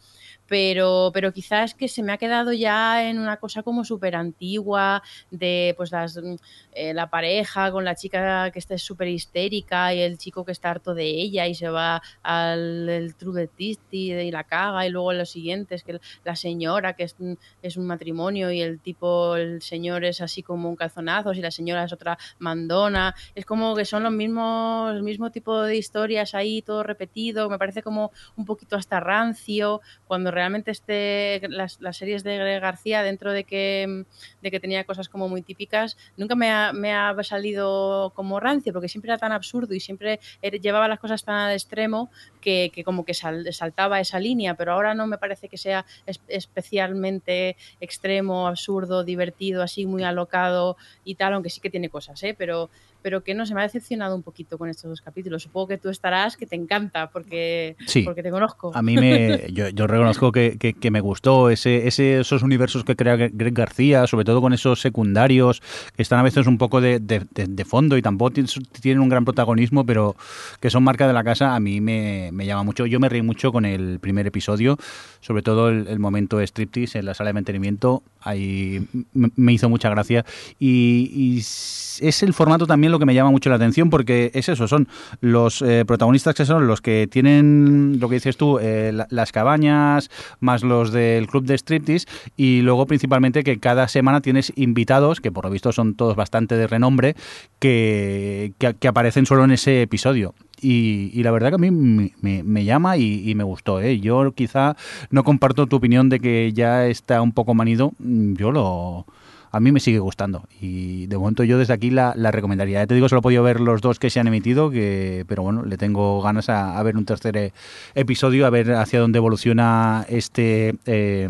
S2: pero, pero quizás que se me ha quedado ya en una cosa como súper antigua, de pues las, mm, eh, la pareja con la chica que está súper histérica y el chico que está harto de ella y se va al el True Detective y la caga y luego lo siguiente es que la señora que es, es un matrimonio y el tipo, el señor es así como un calzonazo y la señora es otra mandona, es como que son los mismos, el mismo tipo de historias ahí, todo repetido, me parece como un poquito hasta rancio, cuando realmente este, las, las series de García, dentro de que, de que tenía cosas como muy típicas, nunca me ha, me ha salido como rancio, porque siempre era tan absurdo y siempre era- llevaba las cosas tan al extremo que, que como que sal- saltaba esa línea, pero ahora no me parece que sea es- especialmente extremo, absurdo, divertido, así muy alocado y tal, aunque sí que tiene cosas, ¿eh? pero, pero que no, se me ha decepcionado un poquito con estos dos capítulos. Supongo que tú estarás, que te encanta, porque,
S1: Sí.
S2: porque te conozco.
S1: A mí me, yo, yo reconozco que, que- que me gustó ese, ese, esos universos que crea Greg García, sobre todo con esos secundarios que están a veces un poco de, de- de- de fondo y tampoco tien- tienen un gran protagonismo, pero que son marca de la casa, a mí me, me llama mucho. Yo me reí mucho con el primer episodio, sobre todo el, el momento de striptease en la sala de mantenimiento, ahí m- me hizo mucha gracia. Y, y es el formato también lo que me llama mucho la atención, porque es eso, son los eh, protagonistas que son los que tienen, lo que dices tú, eh, la- las cabañas, más los del club de striptease, y luego principalmente que cada semana tienes invitados, que por lo visto son todos bastante de renombre, que, que, aparecen solo en ese episodio. Y, la verdad que a mí me, llama y, me gustó. ¿eh? Yo quizá no comparto tu opinión de que ya está un poco manido. Yo lo... A mí me sigue gustando y de momento yo desde aquí la, la recomendaría. Ya te digo, solo he podido ver los dos que se han emitido, que, pero bueno, le tengo ganas a, ver un tercer eh, episodio, a ver hacia dónde evoluciona este... eh,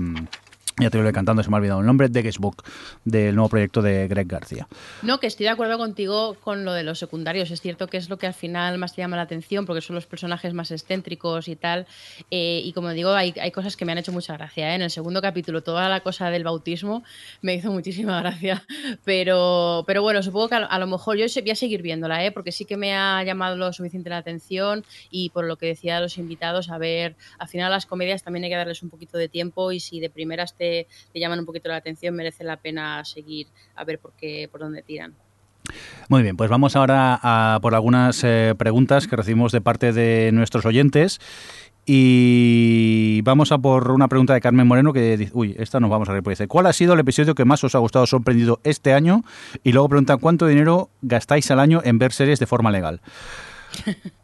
S1: ya te lo he cantando, se me ha olvidado el nombre, The Guest Book, del nuevo proyecto de Greg García.
S2: No, que estoy de acuerdo contigo con lo de los secundarios. Es cierto que es lo que al final más te llama la atención porque son los personajes más excéntricos y tal. Eh, y como digo, hay, hay cosas que me han hecho mucha gracia. ¿eh? En el segundo capítulo, toda la cosa del bautismo me hizo muchísima gracia. Pero, pero bueno, supongo que a, lo mejor yo voy a seguir viéndola, ¿eh? porque sí que me ha llamado lo suficiente la atención y por lo que decía los invitados, a ver, al final las comedias también hay que darles un poquito de tiempo y si de primeras te, te llaman un poquito la atención, merece la pena seguir a ver por, qué, por dónde tiran.
S1: Muy bien, pues vamos ahora a por algunas eh, preguntas que recibimos de parte de nuestros oyentes. Y vamos a por una pregunta de Carmen Moreno que dice, uy, esta nos vamos a ver, pues ¿cuál ha sido el episodio que más os ha gustado, sorprendido este año? Y luego pregunta, ¿cuánto dinero gastáis al año en ver series de forma legal?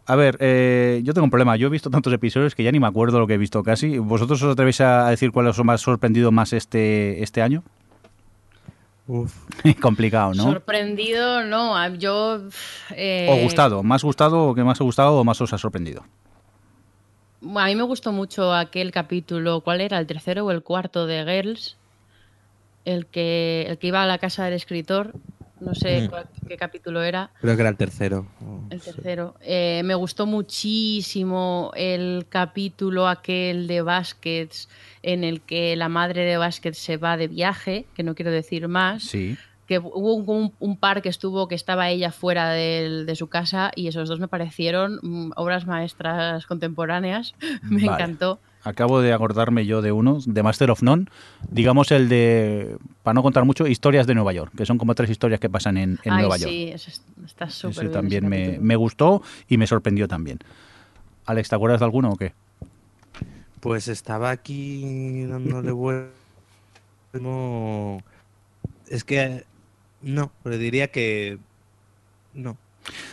S1: A ver, eh, yo tengo un problema. Yo he visto tantos episodios que ya ni me acuerdo lo que he visto casi. ¿Vosotros os atrevéis a decir cuál os ha más sorprendido más este, este año?
S3: Uf.
S1: Complicado, ¿no?
S2: Sorprendido, no. Yo. eh,
S1: ¿O gustado? ¿Más gustado o que más os ha gustado o más os ha sorprendido?
S2: A mí me gustó mucho aquel capítulo. ¿Cuál era? ¿El tercero o el cuarto de Girls? El que, el que iba a la casa del escritor. No sé
S3: Mm.
S2: cuál- qué capítulo era.
S3: Creo que era el tercero.
S2: El tercero. Eh, me gustó muchísimo el capítulo aquel de Baskets en el que la madre de Baskets se va de viaje, que no quiero decir más.
S1: Sí.
S2: Que hubo un, par que estuvo, que estaba ella fuera de su casa y esos dos me parecieron mm, obras maestras contemporáneas. me
S1: Vale.
S2: encantó.
S1: Acabo de acordarme yo de uno, de Master of None, digamos el de, para no contar mucho, historias de Nueva York, que son como tres historias que pasan en, en
S2: Ay,
S1: Nueva York.
S2: sí, eso es- está súper bien
S1: también me, me gustó y me sorprendió también. Alex, ¿te acuerdas de alguno o qué?
S3: Pues estaba aquí dándole vuelta. No. Es que. No, pero diría que. No.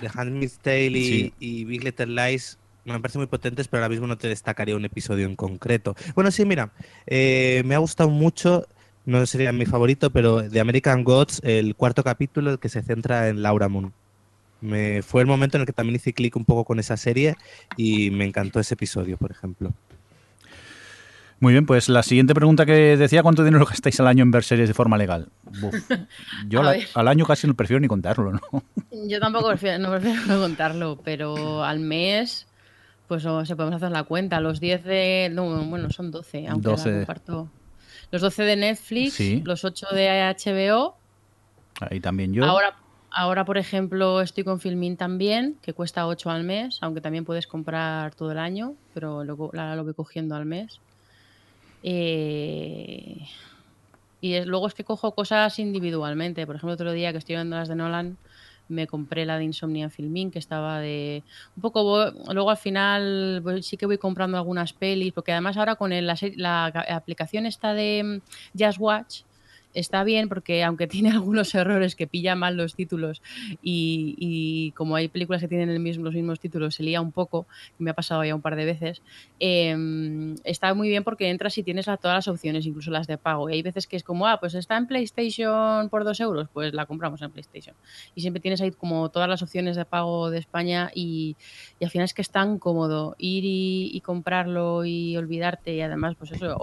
S3: The Handmaid's Tale y,
S1: Sí.
S3: y Big Little Lies me parecen muy potentes, pero ahora mismo no te destacaría un episodio en concreto. Bueno, sí, mira. eh, me ha gustado mucho. No sería mi favorito, pero de American Gods, el cuarto capítulo, el que se centra en Laura Moon. Me, fue el momento en el que también hice clic un poco con esa serie y me encantó ese episodio, por ejemplo.
S1: Muy bien, pues la siguiente pregunta que decía, ¿cuánto dinero gastáis al año en ver series de forma legal? Yo la- al año casi no prefiero ni contarlo, ¿no?
S2: Yo tampoco prefiero, no prefiero no contarlo, pero al mes, pues no se podemos hacer la cuenta. Los 10 de. No, bueno, son 12, aunque
S1: 12.
S2: la comparto. Los 12 de Netflix,
S1: Sí.
S2: los 8 de HBO.
S1: Ahí también yo.
S2: Ahora, ahora, por ejemplo, estoy con Filmin también, que cuesta 8 al mes, aunque también puedes comprar todo el año, pero luego la, lo voy cogiendo al mes. Eh, y es- luego es que cojo cosas individualmente. Por ejemplo, otro día que estoy viendo las de Nolan, me compré la de Insomnia Filmin, que estaba de. Un poco. Luego al final sí que voy comprando algunas pelis, porque además ahora con el- la, la ca- aplicación esta de mm, Just Watch. Está bien porque aunque tiene algunos errores que pilla mal los títulos y, como hay películas que tienen el mismo, los mismos títulos, se lía un poco, me ha pasado ya un par de veces, eh, está muy bien porque entras y tienes todas las opciones, incluso las de pago. Y hay veces que es como, ah, pues está en PlayStation por dos euros, pues la compramos en PlayStation. Y siempre tienes ahí como todas las opciones de pago de España y, al final es que es tan cómodo ir y, comprarlo y olvidarte y además, pues eso,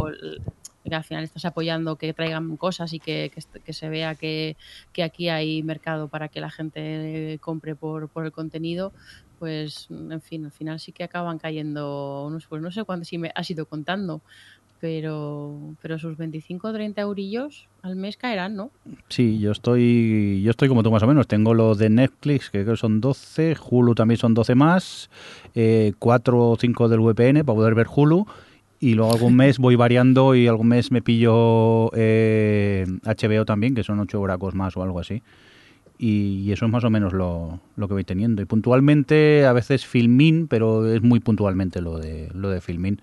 S2: al final estás apoyando que traigan cosas y que, que, se vea que, que, aquí hay mercado para que la gente compre por, por, el contenido, pues en fin, al final sí que acaban cayendo unos, pues no sé cuánto si me has ido contando, pero, pero sus 25 o 30 eurillos al mes caerán, ¿no?
S1: Sí, yo estoy yo estoy como tú más o menos. Tengo lo de Netflix, que creo que son 12, Hulu también son 12 más, eh, 4 o 5 del VPN para poder ver Hulu y luego algún mes voy variando y algún mes me pillo eh, HBO también, que son 8 horacos más o algo así. Y, y, eso es más o menos lo, lo, que voy teniendo. Y puntualmente, a veces Filmin, pero es muy puntualmente lo de, lo de Filmin.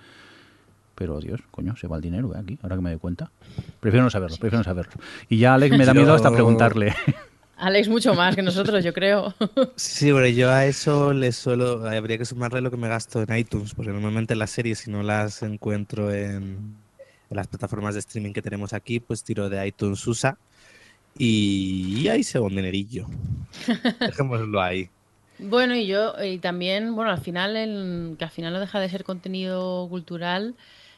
S1: Pero Dios, coño, se va el dinero ¿eh? aquí, ahora que me doy cuenta. Prefiero no saberlo, prefiero no saberlo. Y ya Alex me da miedo hasta preguntarle.
S2: Alex mucho más que nosotros, yo creo.
S3: Sí, pero yo a eso le suelo, habría que sumarle lo que me gasto en iTunes, porque normalmente las series, si no las encuentro en, en las plataformas de streaming que tenemos aquí, pues tiro de iTunes USA y, ahí se va un dinerillo. Dejémoslo ahí.
S2: Bueno, y yo, y también, bueno, al final, el, que al final no deja de ser contenido cultural,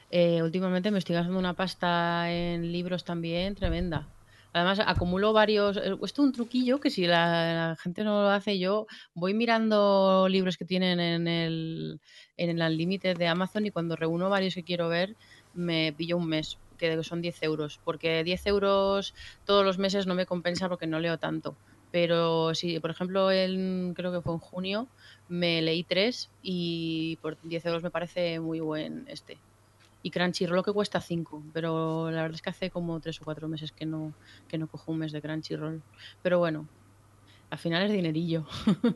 S2: eh, últimamente me estoy gastando una pasta en libros también tremenda. Además, acumulo varios. Esto es un truquillo que si la, gente no lo hace, yo voy mirando libros que tienen en el en el límite de Amazon y cuando reúno varios que quiero ver, me pillo un mes, que son 10 euros. Porque 10 euros todos los meses no me compensa porque no leo tanto. Pero si, por ejemplo, el, creo que fue en junio, me leí tres y por 10 euros me parece muy buen este y Crunchyroll lo que cuesta 5, pero la verdad es que hace como 3 o 4 meses que no, que no cojo un mes de Crunchyroll. Pero bueno, al final es dinerillo.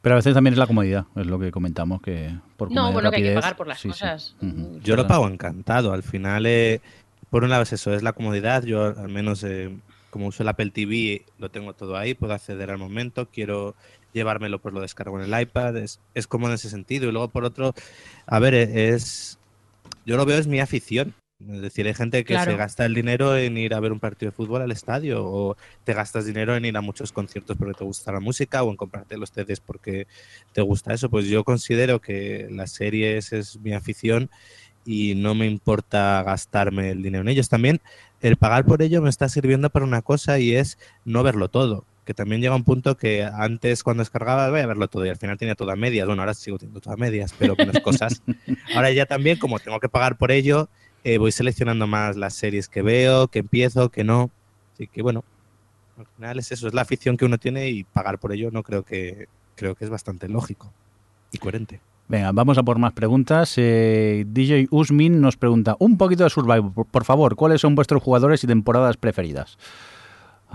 S1: Pero a veces también es la comodidad, es lo que comentamos, que
S2: por No, bueno, rapidez, que hay que pagar por las sí, cosas.
S3: Sí. Uh -huh. Yo lo pago encantado, al final, eh, por un lado es eso, es la comodidad, yo al menos eh, como uso el Apple TV, lo tengo todo ahí, puedo acceder al momento, quiero llevármelo, pues lo descargo en el iPad, es, es cómodo en ese sentido. Y luego por otro, a ver, es yo lo veo es mi afición. Es decir, hay gente que claro. se gasta el dinero en ir a ver un partido de fútbol al estadio o te gastas dinero en ir a muchos conciertos porque te gusta la música o en comprarte los CDs porque te gusta eso. Pues yo considero que las series es mi afición y no me importa gastarme el dinero en ellos. También el pagar por ello me está sirviendo para una cosa y es no verlo todo que también llega un punto que antes cuando descargaba voy a verlo todo y al final tenía todo a medias. Bueno, ahora sigo teniendo todo a medias, pero menos cosas. Ahora ya también, como tengo que pagar por ello, eh, voy seleccionando más las series que veo, que empiezo, que no. Así que bueno, al final es eso, es la afición que uno tiene y pagar por ello no creo que creo que es bastante lógico y coherente.
S1: Venga, vamos a por más preguntas. Eh, DJ Usmin nos pregunta un poquito de Survivor, por, por favor, ¿cuáles son vuestros jugadores y temporadas preferidas?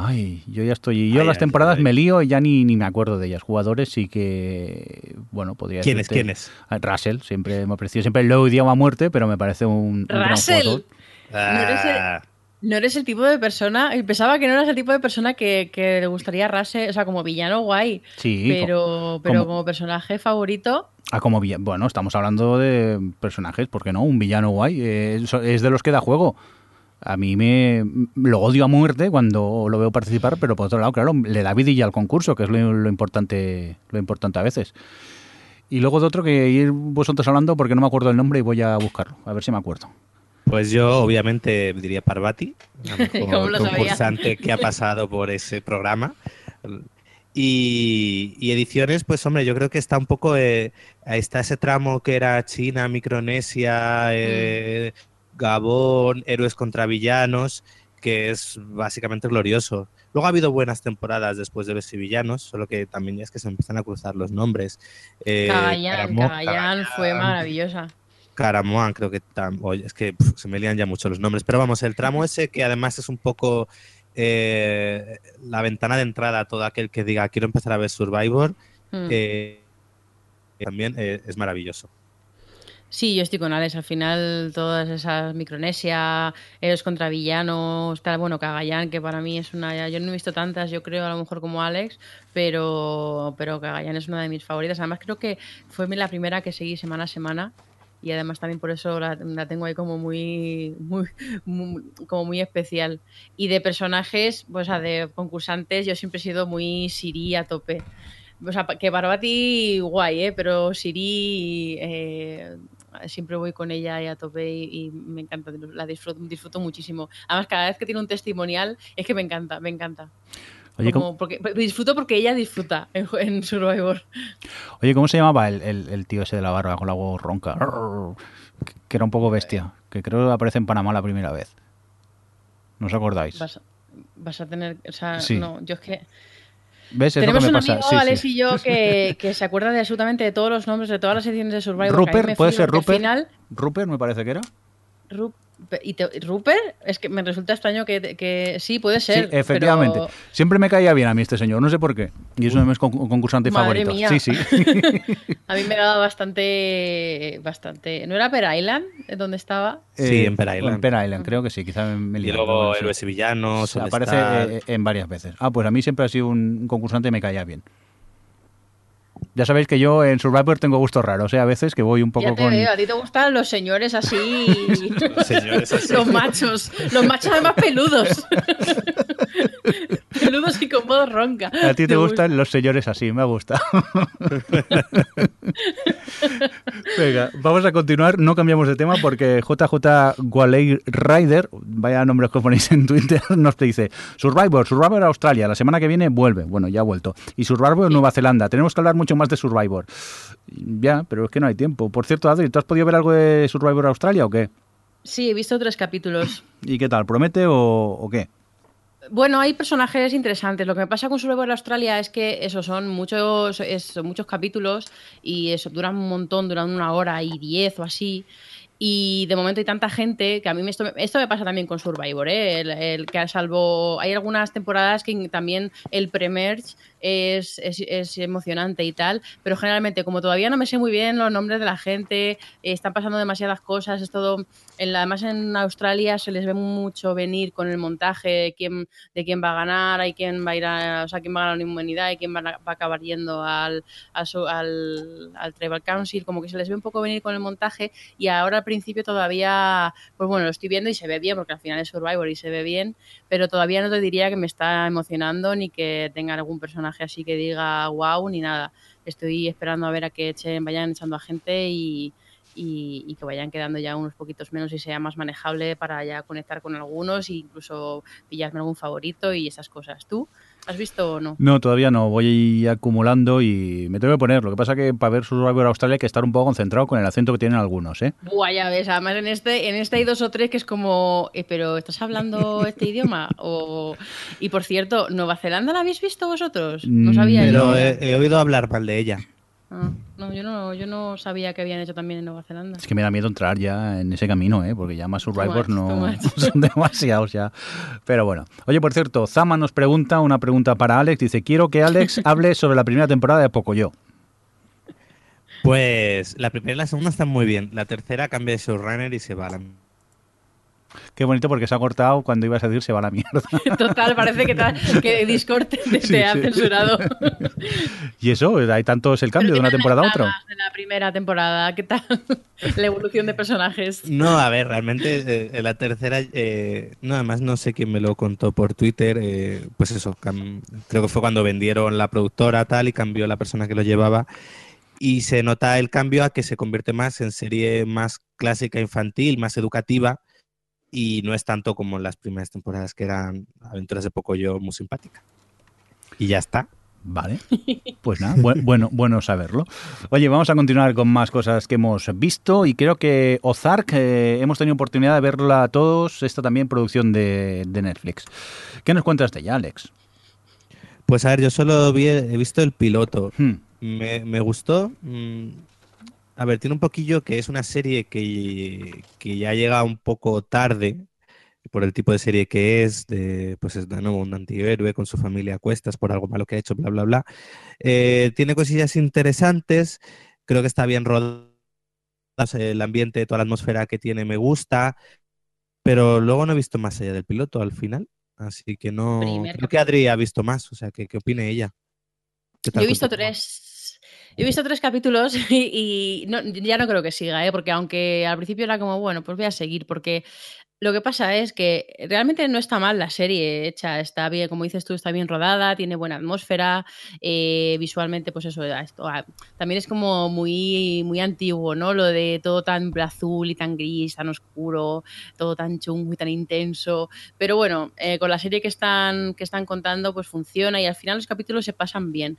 S1: Ay, yo ya estoy. Yo ay, las ay, temporadas ay. me lío y ya ni, ni me acuerdo de ellas. Jugadores sí que. Bueno, podría
S3: ¿Quién es? ¿Quién es?
S1: Russell, siempre me ha parecido. Siempre lo he odiado a muerte, pero me parece un. un
S2: Russell. Gran ¿No, eres el, no eres el tipo de persona. Pensaba que no eras el tipo de persona que, que le gustaría Russell, o sea, como villano guay.
S1: Sí.
S2: Pero, pero como, como personaje favorito.
S1: Ah, como villano. Bueno, estamos hablando de personajes, ¿por qué no? Un villano guay. Eh, es de los que da juego a mí me lo odio a muerte cuando lo veo participar, pero por otro lado, claro, le da vidilla al concurso, que es lo, lo importante, lo importante a veces. Y luego de otro que ir vosotros hablando porque no me acuerdo el nombre y voy a buscarlo, a ver si me acuerdo.
S3: Pues yo obviamente diría Parvati, mejor concursante que ha pasado por ese programa. Y, y, ediciones, pues hombre, yo creo que está un poco, eh, está ese tramo que era China, Micronesia, eh, mm. Gabón, Héroes contra Villanos, que es básicamente glorioso. Luego ha habido buenas temporadas después de Héroes y Villanos, solo que también es que se empiezan a cruzar los nombres.
S2: Eh, Cagallán, Cagallán fue maravillosa.
S3: Caramoan, creo que es que pff, se me lían ya mucho los nombres, pero vamos, el tramo ese que además es un poco eh, la ventana de entrada a todo aquel que diga quiero empezar a ver Survivor, mm. eh, también eh, es maravilloso.
S2: Sí, yo estoy con Alex. Al final, todas esas Micronesia, Héroes contra villanos, tal, bueno, Cagayán, que para mí es una. Yo no he visto tantas, yo creo, a lo mejor como Alex, pero, pero Cagayán es una de mis favoritas. Además, creo que fue la primera que seguí semana a semana y además también por eso la, la tengo ahí como muy, muy, como muy especial. Y de personajes, o sea, de concursantes, yo siempre he sido muy Siri a tope. O sea, que Barbati guay, ¿eh? Pero Siri eh, siempre voy con ella ahí a tope y, y me encanta, la disfruto, disfruto muchísimo. Además, cada vez que tiene un testimonial es que me encanta, me encanta.
S1: Oye,
S2: Como
S1: ¿cómo,
S2: porque, disfruto porque ella disfruta en, en Survivor.
S1: oye, ¿cómo se llamaba el, el- el tío ese de la barba con la voz ronca? Que- Que era un poco bestia. Que creo que aparece en Panamá la primera vez. ¿No os acordáis?
S2: Vas, vas a tener, o sea,
S1: Sí.
S2: no, yo es que
S1: ¿Ves? Es lo
S2: tenemos
S1: que me
S2: un amigo,
S1: sí.
S2: Alex y yo, que, que se acuerda de absolutamente de todos los nombres de todas las ediciones de Survivor.
S1: Rupert, ¿puede ser Rupert?
S2: final,
S1: Rupert me parece que era.
S2: Ru- ¿Y te- Rupert? Es que me resulta extraño que, que sí, puede ser.
S1: sí, efectivamente.
S2: pero-
S1: Siempre me caía bien a mí este señor, no sé por qué. Y es uno de mis con- concursantes
S2: Madre
S1: favoritos.
S2: mía.
S1: Sí, sí.
S2: A mí me daba bastante. bastante ¿No era Per Island? ¿Dónde estaba?
S3: Sí,
S1: Eh,
S3: en Per Island.
S1: En Per Island, creo que sí, quizá me,
S3: Y luego. Héroes y Villanos,
S1: aparece eh, en varias veces. Ah, pues a mí siempre ha sido un concursante y me caía bien. Ya sabéis que yo en Survivor tengo gustos raros, ¿eh? A veces que voy un poco
S2: ya te
S1: con...
S2: veo, a ti te gustan los señores así.
S3: Los señores así.
S2: los machos. Los machos además peludos. peludos y con voz ronca.
S1: A ti te
S2: gusta?
S1: gustan los señores así, me gusta. Venga, vamos a continuar. No cambiamos de tema porque JJ Walley Rider, vaya nombres que ponéis en Twitter, nos dice Survivor, Survivor Australia, la semana que viene vuelve. Bueno, ya ha vuelto. Y Survivor Nueva Zelanda. Tenemos que hablar mucho más de Survivor. Ya, pero es que no hay tiempo. Por cierto, Adri, ¿tú has podido ver algo de Survivor Australia o qué?
S2: Sí, he visto tres capítulos.
S1: ¿Y qué tal? ¿Promete o, o qué?
S2: Bueno, hay personajes interesantes. Lo que me pasa con Survivor Australia es que eso son muchos, es- son muchos capítulos y eso duran un montón, duran una hora y diez o así. Y de momento hay tanta gente que a mí esto, esto me pasa también con Survivor, ¿eh? el, el que salvo hay algunas temporadas que también el pre-merge es, es, emocionante y tal, pero generalmente como todavía no me sé muy bien los nombres de la gente, eh, están pasando demasiadas cosas, es todo, en además en Australia se les ve mucho venir con el montaje de quién, va a ganar, hay quién va a ir a, o sea, quién va a ganar la inmunidad y quién va a, acabar yendo al, al, al, al Tribal Council, como que se les ve un poco venir con el montaje y ahora al principio todavía, pues bueno, lo estoy viendo y se ve bien, porque al final es Survivor y se ve bien, pero todavía no te diría que me está emocionando ni que tenga algún personaje así que diga wow ni nada. Estoy esperando a ver a que echen, vayan echando a gente y, y, y que vayan quedando ya unos poquitos menos y sea más manejable para ya conectar con algunos e incluso pillarme algún favorito y esas cosas. ¿Tú has visto o no?
S1: No, todavía no. Voy acumulando y me tengo que poner. Lo que pasa que para ver Survivor Australia hay que estar un poco concentrado con el acento que tienen algunos, ¿eh?
S2: Buah, ya ves, además en este, en este hay dos o tres que es como, eh, pero ¿estás hablando este idioma? O... Y por cierto, ¿Nueva Zelanda la habéis visto vosotros? No sabía
S1: Mm,
S2: yo.
S3: Pero he, he oído hablar mal de ella.
S2: Ah, no, yo no, yo no sabía que habían hecho también en Nueva Zelanda.
S1: Es que me da miedo entrar ya en ese camino, ¿eh? Porque ya más Survivor
S2: much,
S1: no son demasiados ya. Pero bueno. Oye, por cierto, Zama nos pregunta una pregunta para Alex. Dice, quiero que Alex hable sobre la primera temporada de Pocoyo.
S3: Pues la primera y la segunda están muy bien. La tercera cambia de showrunner y se va a la...
S1: Qué bonito porque se ha cortado cuando ibas a decir se va a la mierda.
S2: Total, parece que, que Discord te, te
S1: Sí,
S2: ha
S1: sí.
S2: censurado.
S1: Y eso, hay tanto es el cambio de una temporada a otra.
S2: De la primera temporada, ¿qué tal? La evolución de personajes.
S3: No, a ver, realmente eh, en la tercera, eh, no, además no sé quién me lo contó por Twitter, eh, pues eso, creo que fue cuando vendieron la productora tal y cambió la persona que lo llevaba y se nota el cambio a que se convierte más en serie más clásica infantil, más educativa y no es tanto como en las primeras temporadas que eran aventuras de poco yo muy simpática. Y ya está.
S1: Vale, pues nada, bu- bueno, bueno saberlo. Oye, vamos a continuar con más cosas que hemos visto y creo que Ozark eh, hemos tenido oportunidad de verla todos, esta también producción de, de Netflix. ¿Qué nos cuentas de ella, Alex?
S3: Pues a ver, yo solo vi- he visto el piloto.
S1: Hmm,
S3: Me, me gustó. A ver, tiene un poquillo que es una serie que, que ya llega un poco tarde por el tipo de serie que es, de, pues es de nuevo un antihéroe con su familia a cuestas por algo malo que ha hecho, bla, bla, bla. Eh, tiene cosillas interesantes, creo que está bien rodada el ambiente, toda la atmósfera que tiene me gusta, pero luego no he visto más allá del piloto al final, así que no...
S2: Primer
S3: Creo que Adri ha visto más, o sea, ¿qué, qué opine ella? ¿Qué
S2: Yo he visto tres. He visto tres capítulos y, no- ya no creo que siga, ¿eh? porque aunque al principio era como, bueno, pues voy a seguir, porque lo que pasa es que realmente no está mal la serie hecha, está bien, como dices tú, está bien rodada, tiene buena atmósfera, eh, visualmente, pues eso, esto, también es como muy, muy antiguo, ¿no? Lo de todo tan azul y tan gris, tan oscuro, todo tan chungo y tan intenso. Pero bueno, eh, con la serie que están, que están contando, pues funciona y al final los capítulos se pasan bien.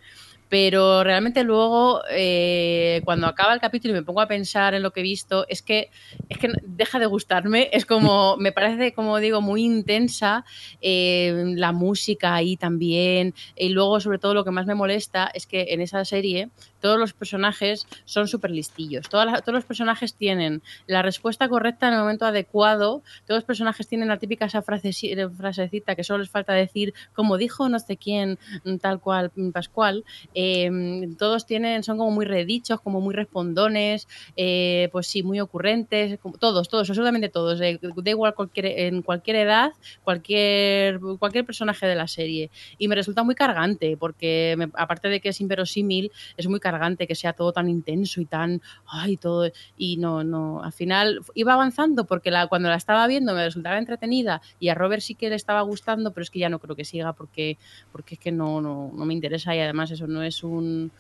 S2: Pero realmente luego, eh, cuando acaba el capítulo y me pongo a pensar en lo que he visto, es que, es que deja de gustarme. Es como, me parece, como digo, muy intensa. eh, la música ahí también. Y luego, sobre todo, lo que más me molesta es que en esa serie todos los personajes son súper listillos. Todos los personajes tienen la respuesta correcta en el momento adecuado. Todos los personajes tienen la típica esa frase, frasecita que solo les falta decir, como dijo no sé quién, mm, tal cual, mm, Pascual. Eh, todos tienen, son como muy redichos, como muy respondones, eh, pues sí, muy ocurrentes, todos, todos, absolutamente todos. eh, da igual cualquier, en cualquier edad, cualquier, cualquier personaje de la serie. Y me resulta muy cargante, porque aparte de que es inverosímil, es muy cargante que sea todo tan intenso y tan, ay, todo, y no, no, al final iba avanzando porque la, cuando la estaba viendo me resultaba entretenida y a Robert sí que le estaba gustando, pero es que ya no creo que siga porque, porque es que no, no, no me interesa y además eso no es un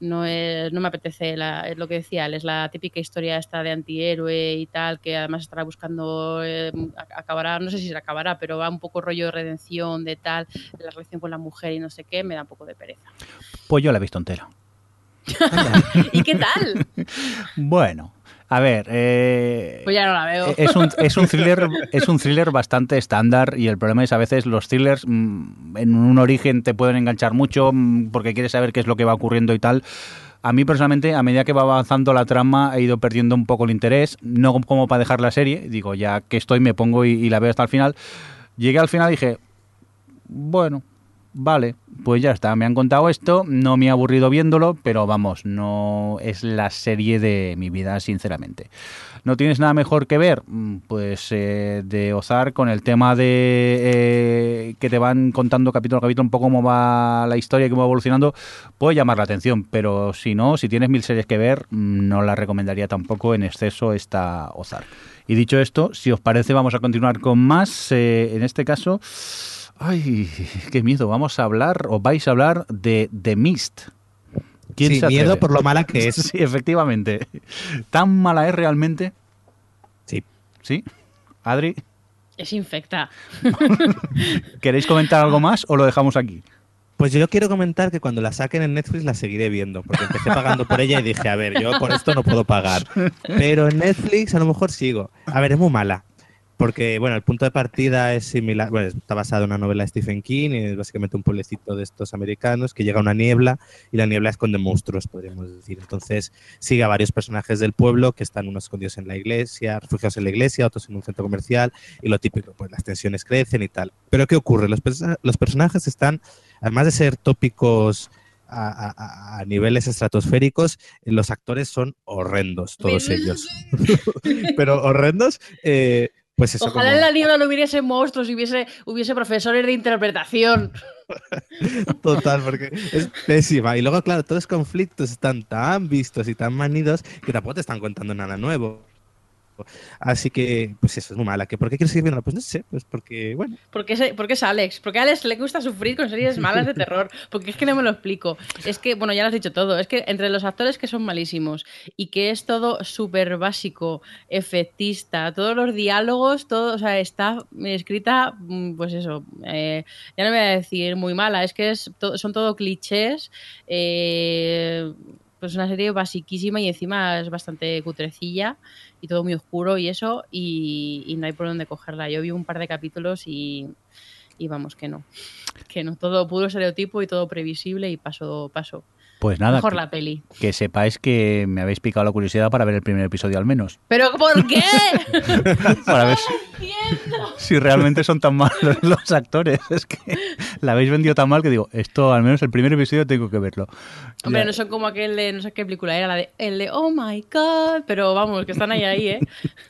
S2: no, es, no me apetece, la, es lo que decía, es la típica historia esta de antihéroe y tal, que además estará buscando, eh, acabará, no sé si se acabará, pero va un poco rollo de redención, de tal, la relación con la mujer y no sé qué, me da un poco de pereza.
S1: Pues yo la he visto entera.
S2: ¿Y qué tal?
S1: Bueno, a ver, eh,
S2: Pues ya no la veo.
S1: es un, es un thriller es un thriller bastante estándar y el problema es a veces los thrillers mm, en un origen te pueden enganchar mucho mm, porque quieres saber qué es lo que va ocurriendo y tal. A mí personalmente, a medida que va avanzando la trama, he ido perdiendo un poco el interés, no como para dejar la serie, digo, ya que estoy me pongo y, y la veo hasta el final. Llegué al final y dije, bueno, vale, pues ya está, me han contado esto, no me ha aburrido viéndolo, pero vamos, no es la serie de mi vida, sinceramente. ¿No tienes nada mejor que ver? Mm, Pues eh, de Ozar con el tema de eh, que te van contando capítulo a capítulo un poco cómo va la historia y cómo va evolucionando, puede llamar la atención, pero si no, si tienes mil series que ver, mm, no la recomendaría tampoco en exceso esta Ozar. Y dicho esto, si os parece, vamos a continuar con más. eh, en este caso, ay, qué miedo, vamos a hablar, o vais a hablar de The Mist. ¿Quién
S3: Sí,
S1: se
S3: miedo por lo mala que es.
S1: Sí, efectivamente. ¿Tan mala es realmente?
S3: Sí.
S1: ¿Sí? Adri,
S2: Es infecta.
S1: ¿queréis comentar algo más o lo dejamos aquí?
S3: Pues yo quiero comentar que cuando la saquen en Netflix la seguiré viendo, porque empecé pagando por ella y dije, a ver, yo por esto no puedo pagar. Pero en Netflix a lo mejor sigo. A ver, es muy mala. Porque, bueno, el punto de partida es similar, bueno, está basado en una novela de Stephen King, y es básicamente un pueblecito de estos americanos que llega a una niebla y la niebla esconde monstruos, podríamos decir. Entonces sigue a varios personajes del pueblo que están unos escondidos en la iglesia, refugiados en la iglesia, otros en un centro comercial y lo típico, pues las tensiones crecen y tal. Pero ¿qué ocurre? Los, perso- los personajes están, además de ser tópicos a, a- a niveles estratosféricos, los actores son horrendos, todos ellos. Pero horrendos, eh, pues eso.
S2: Ojalá
S3: como-
S2: en la niebla no hubiese monstruos y hubiese, hubiese profesores de interpretación.
S3: Total, porque es pésima. Y luego, claro, todos los conflictos están tan vistos y tan manidos que tampoco te están contando nada nuevo. Así que, pues eso es muy mala. ¿Que ¿Por qué quieres seguir viendo? Pues no sé, pues porque, bueno,
S2: ¿Por qué, se- por qué es Alex? Porque a Alex le gusta sufrir con series malas de terror. Porque es que no me lo explico. Es que, bueno, ya lo has dicho todo. Es que entre los actores que son malísimos y que es todo súper básico, efectista, todos los diálogos, todo, o sea, está escrita, mm, pues eso, eh, ya no me voy a decir muy mala, es que es to- son todo clichés. eh, pues una serie basiquísima y encima es bastante cutrecilla y todo muy oscuro y eso, y, y no hay por dónde cogerla. Yo vi un par de capítulos y, y vamos, que no. Que no, todo puro estereotipo y todo previsible y paso, paso.
S1: Pues nada,
S2: Mejor
S1: que,
S2: la peli.
S1: que sepáis que me habéis picado la curiosidad para ver el primer episodio al menos.
S2: ¿Pero por qué?
S1: Para ver si, si realmente son tan malos los actores. Es que la habéis vendido tan mal que digo, esto al menos el primer episodio tengo que verlo.
S2: Hombre,
S1: Ya-
S2: no son como aquel de, no sé qué película era, la de, el de Oh My God, pero vamos, que están ahí, ahí, ¿eh?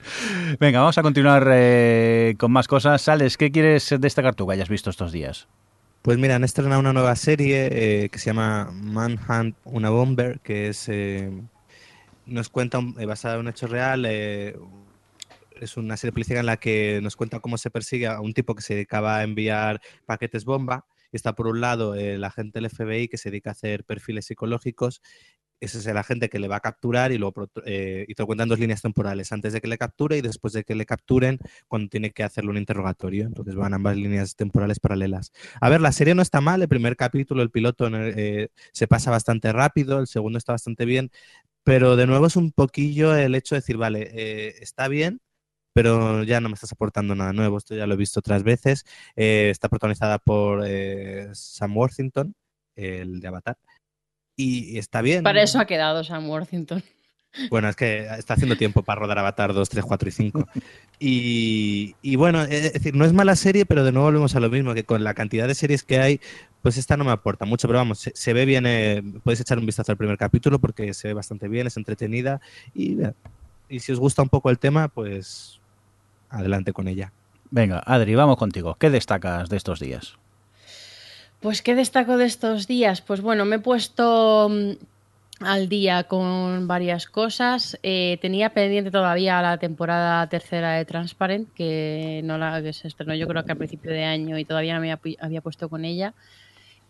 S1: Venga, vamos a continuar eh, con más cosas. Sales, ¿qué quieres destacar tú que hayas visto estos días?
S3: Pues mira, han estrenado una nueva serie eh, que se llama Manhunt, una bomber, que es eh, nos cuenta, eh, basada en un hecho real, eh, es una serie policíaca en la que nos cuenta cómo se persigue a un tipo que se dedicaba a enviar paquetes bomba. Está por un lado el agente del FBI que se dedica a hacer perfiles psicológicos. Ese es el agente que le va a capturar y, otro- eh, y te lo cuentan dos líneas temporales, antes de que le capture y después de que le capturen cuando tiene que hacerle un interrogatorio. Entonces van ambas líneas temporales paralelas. A ver, la serie no está mal, el primer capítulo, el piloto, eh, se pasa bastante rápido, el segundo está bastante bien, pero de nuevo es un poquillo el hecho de decir, vale, eh, está bien, pero ya no me estás aportando nada nuevo, esto ya lo he visto otras veces. Eh, está protagonizada por Sam Worthington, el de Avatar, y, está bien.
S2: Para eso ha quedado Sam Worthington.
S3: Bueno, es que está haciendo tiempo para rodar Avatar 2, 3, 4 y 5. Y, y bueno, es decir, no es mala serie, pero de nuevo volvemos a lo mismo, que con la cantidad de series que hay, pues esta no me aporta mucho, pero vamos, se, se ve bien, eh, puedes echar un vistazo al primer capítulo porque se ve bastante bien, es entretenida y, y si os gusta un poco el tema, pues adelante con ella.
S1: Venga, Adri, vamos contigo. ¿Qué destacas de estos días?
S2: Pues, ¿qué destaco de estos días? Pues bueno, me he puesto mm, al día con varias cosas. Eh, tenía pendiente todavía la temporada tercera de Transparent, que no la que se estrenó yo creo que a principio de año y todavía no me había, pu- había puesto con ella.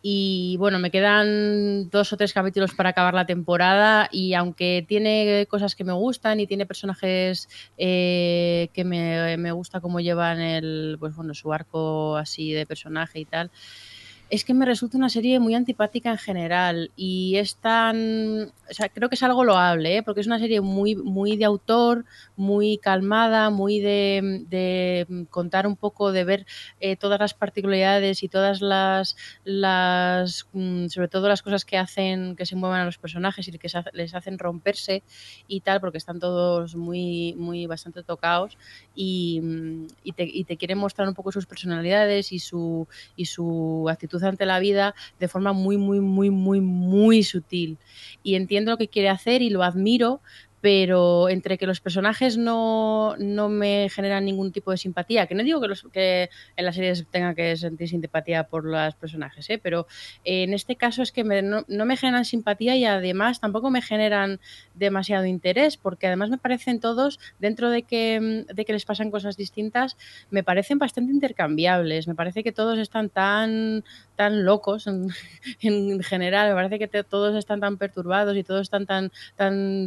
S2: Y bueno, me quedan dos o tres capítulos para acabar la temporada y aunque tiene cosas que me gustan y tiene personajes eh, que me, me gusta cómo llevan el, pues bueno, su arco así de personaje y tal, es que me resulta una serie muy antipática en general y es tan, o sea, creo que es algo loable, ¿eh? porque es una serie muy, muy de autor, muy calmada, muy de, de contar un poco, de ver eh, todas las particularidades y todas las, las, mm, sobre todo las cosas que hacen que se muevan a los personajes y que les hacen romperse y tal, porque están todos muy, muy bastante tocados y, mm, y, te, y te quieren mostrar un poco sus personalidades y su, y su actitud ante la vida de forma muy, muy, muy, muy, muy sutil. Y entiendo lo que quiere hacer y lo admiro, pero entre que los personajes no, no me generan ningún tipo de simpatía, que no digo que, los, que en las series tenga que sentir simpatía por los personajes, ¿eh? pero eh, en este caso es que me- no, no me generan simpatía y además tampoco me generan demasiado interés, porque además me parecen todos, dentro de que, de que les pasan cosas distintas, me parecen bastante intercambiables, me parece que todos están tan, tan locos en, en general, me parece que todos están tan perturbados y todos están tan, tan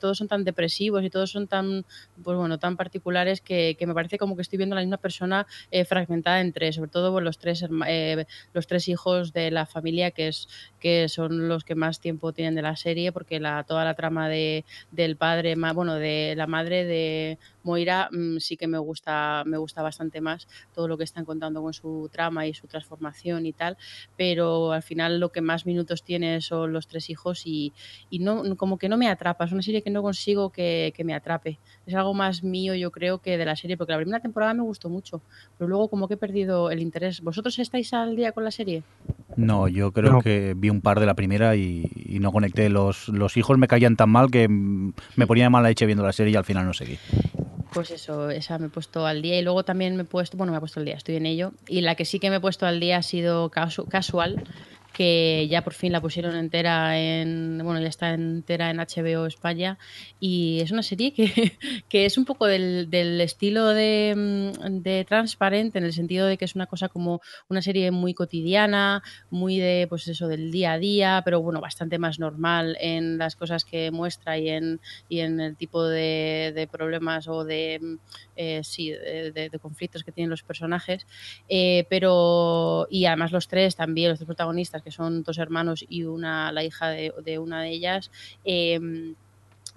S2: todos son tan depresivos y todos son tan, pues bueno, tan particulares que, me parece como que estoy viendo a la misma persona eh, fragmentada en tres, sobre todo bueno, los tres eh, los tres hijos de la familia que es que son los que más tiempo tienen de la serie porque la toda la trama de del padre bueno de la madre de Moira mm, sí que me gusta me gusta bastante más todo lo que están contando con su trama y su transformación y tal pero al final lo que más minutos tiene son los tres hijos y, y no como que no me atrapa es una serie que no consigo que, que me atrape es algo más mío yo creo que de la serie porque la primera temporada me gustó mucho pero luego como que he perdido el interés vosotros estáis al día con la serie
S1: No, yo creo
S3: No.
S1: que vi un par de la primera y, y no conecté. Los, los hijos me caían tan mal que mm, me ponía de mala leche viendo la serie y al final no seguí.
S2: Pues eso, esa me he puesto al día y luego también me he puesto, bueno, me he puesto al día, estoy en ello. Y la que sí que me he puesto al día ha sido Casu- Casual, que ya por fin la pusieron entera en, bueno, ya está entera en HBO España. Y es una serie que, que es un poco del, del estilo de, mm, de Transparent, en el sentido de que es una cosa como una serie muy cotidiana, muy de, pues eso, del día a día, pero bueno, bastante más normal en las cosas que muestra y en, y en el tipo de, de problemas o de, mm, eh, sí, de, de- conflictos que tienen los personajes. Eh, pero, y además los tres también, los tres protagonistas, que son dos hermanos y una, la hija de, de una de ellas, eh,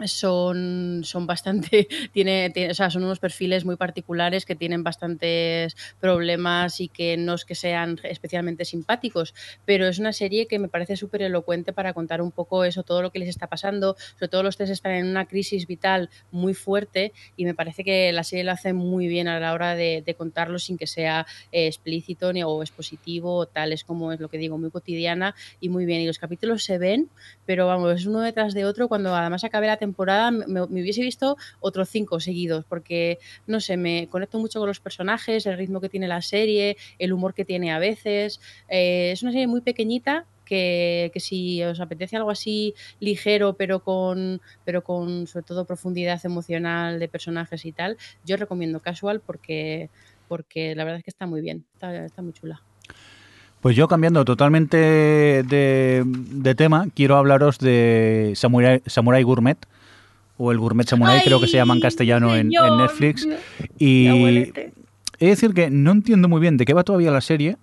S2: son, son bastante, tiene, tiene- o sea, son unos perfiles muy particulares que tienen bastantes problemas y que no es que sean especialmente simpáticos, pero es una serie que me parece súper elocuente para contar un poco eso, todo lo que les está pasando, sobre todo los tres están en una crisis vital muy fuerte y me parece que la serie lo hace muy bien a la hora de, de contarlo sin que sea eh, explícito ni o expositivo o tal, es como es lo que digo, muy cotidiana y muy bien, y los capítulos se ven pero vamos, es uno detrás de otro. Cuando además acabe la temporada, me, me hubiese visto otros cinco seguidos, porque no sé, me conecto mucho con los personajes, el ritmo que tiene la serie, el humor que tiene a veces. Eh, es una serie muy pequeñita. Que, que si os apetece algo así ligero, pero con, pero con sobre todo profundidad emocional de personajes y tal, yo recomiendo Casual porque, porque la verdad es que está muy bien, está, está muy chula.
S1: Pues yo cambiando totalmente de, de tema, quiero hablaros de Samurai, Samurai Gourmet, o el Gourmet Samurai, creo que se llama en castellano en, en Netflix. Y he de decir que no entiendo muy bien de qué va todavía la serie,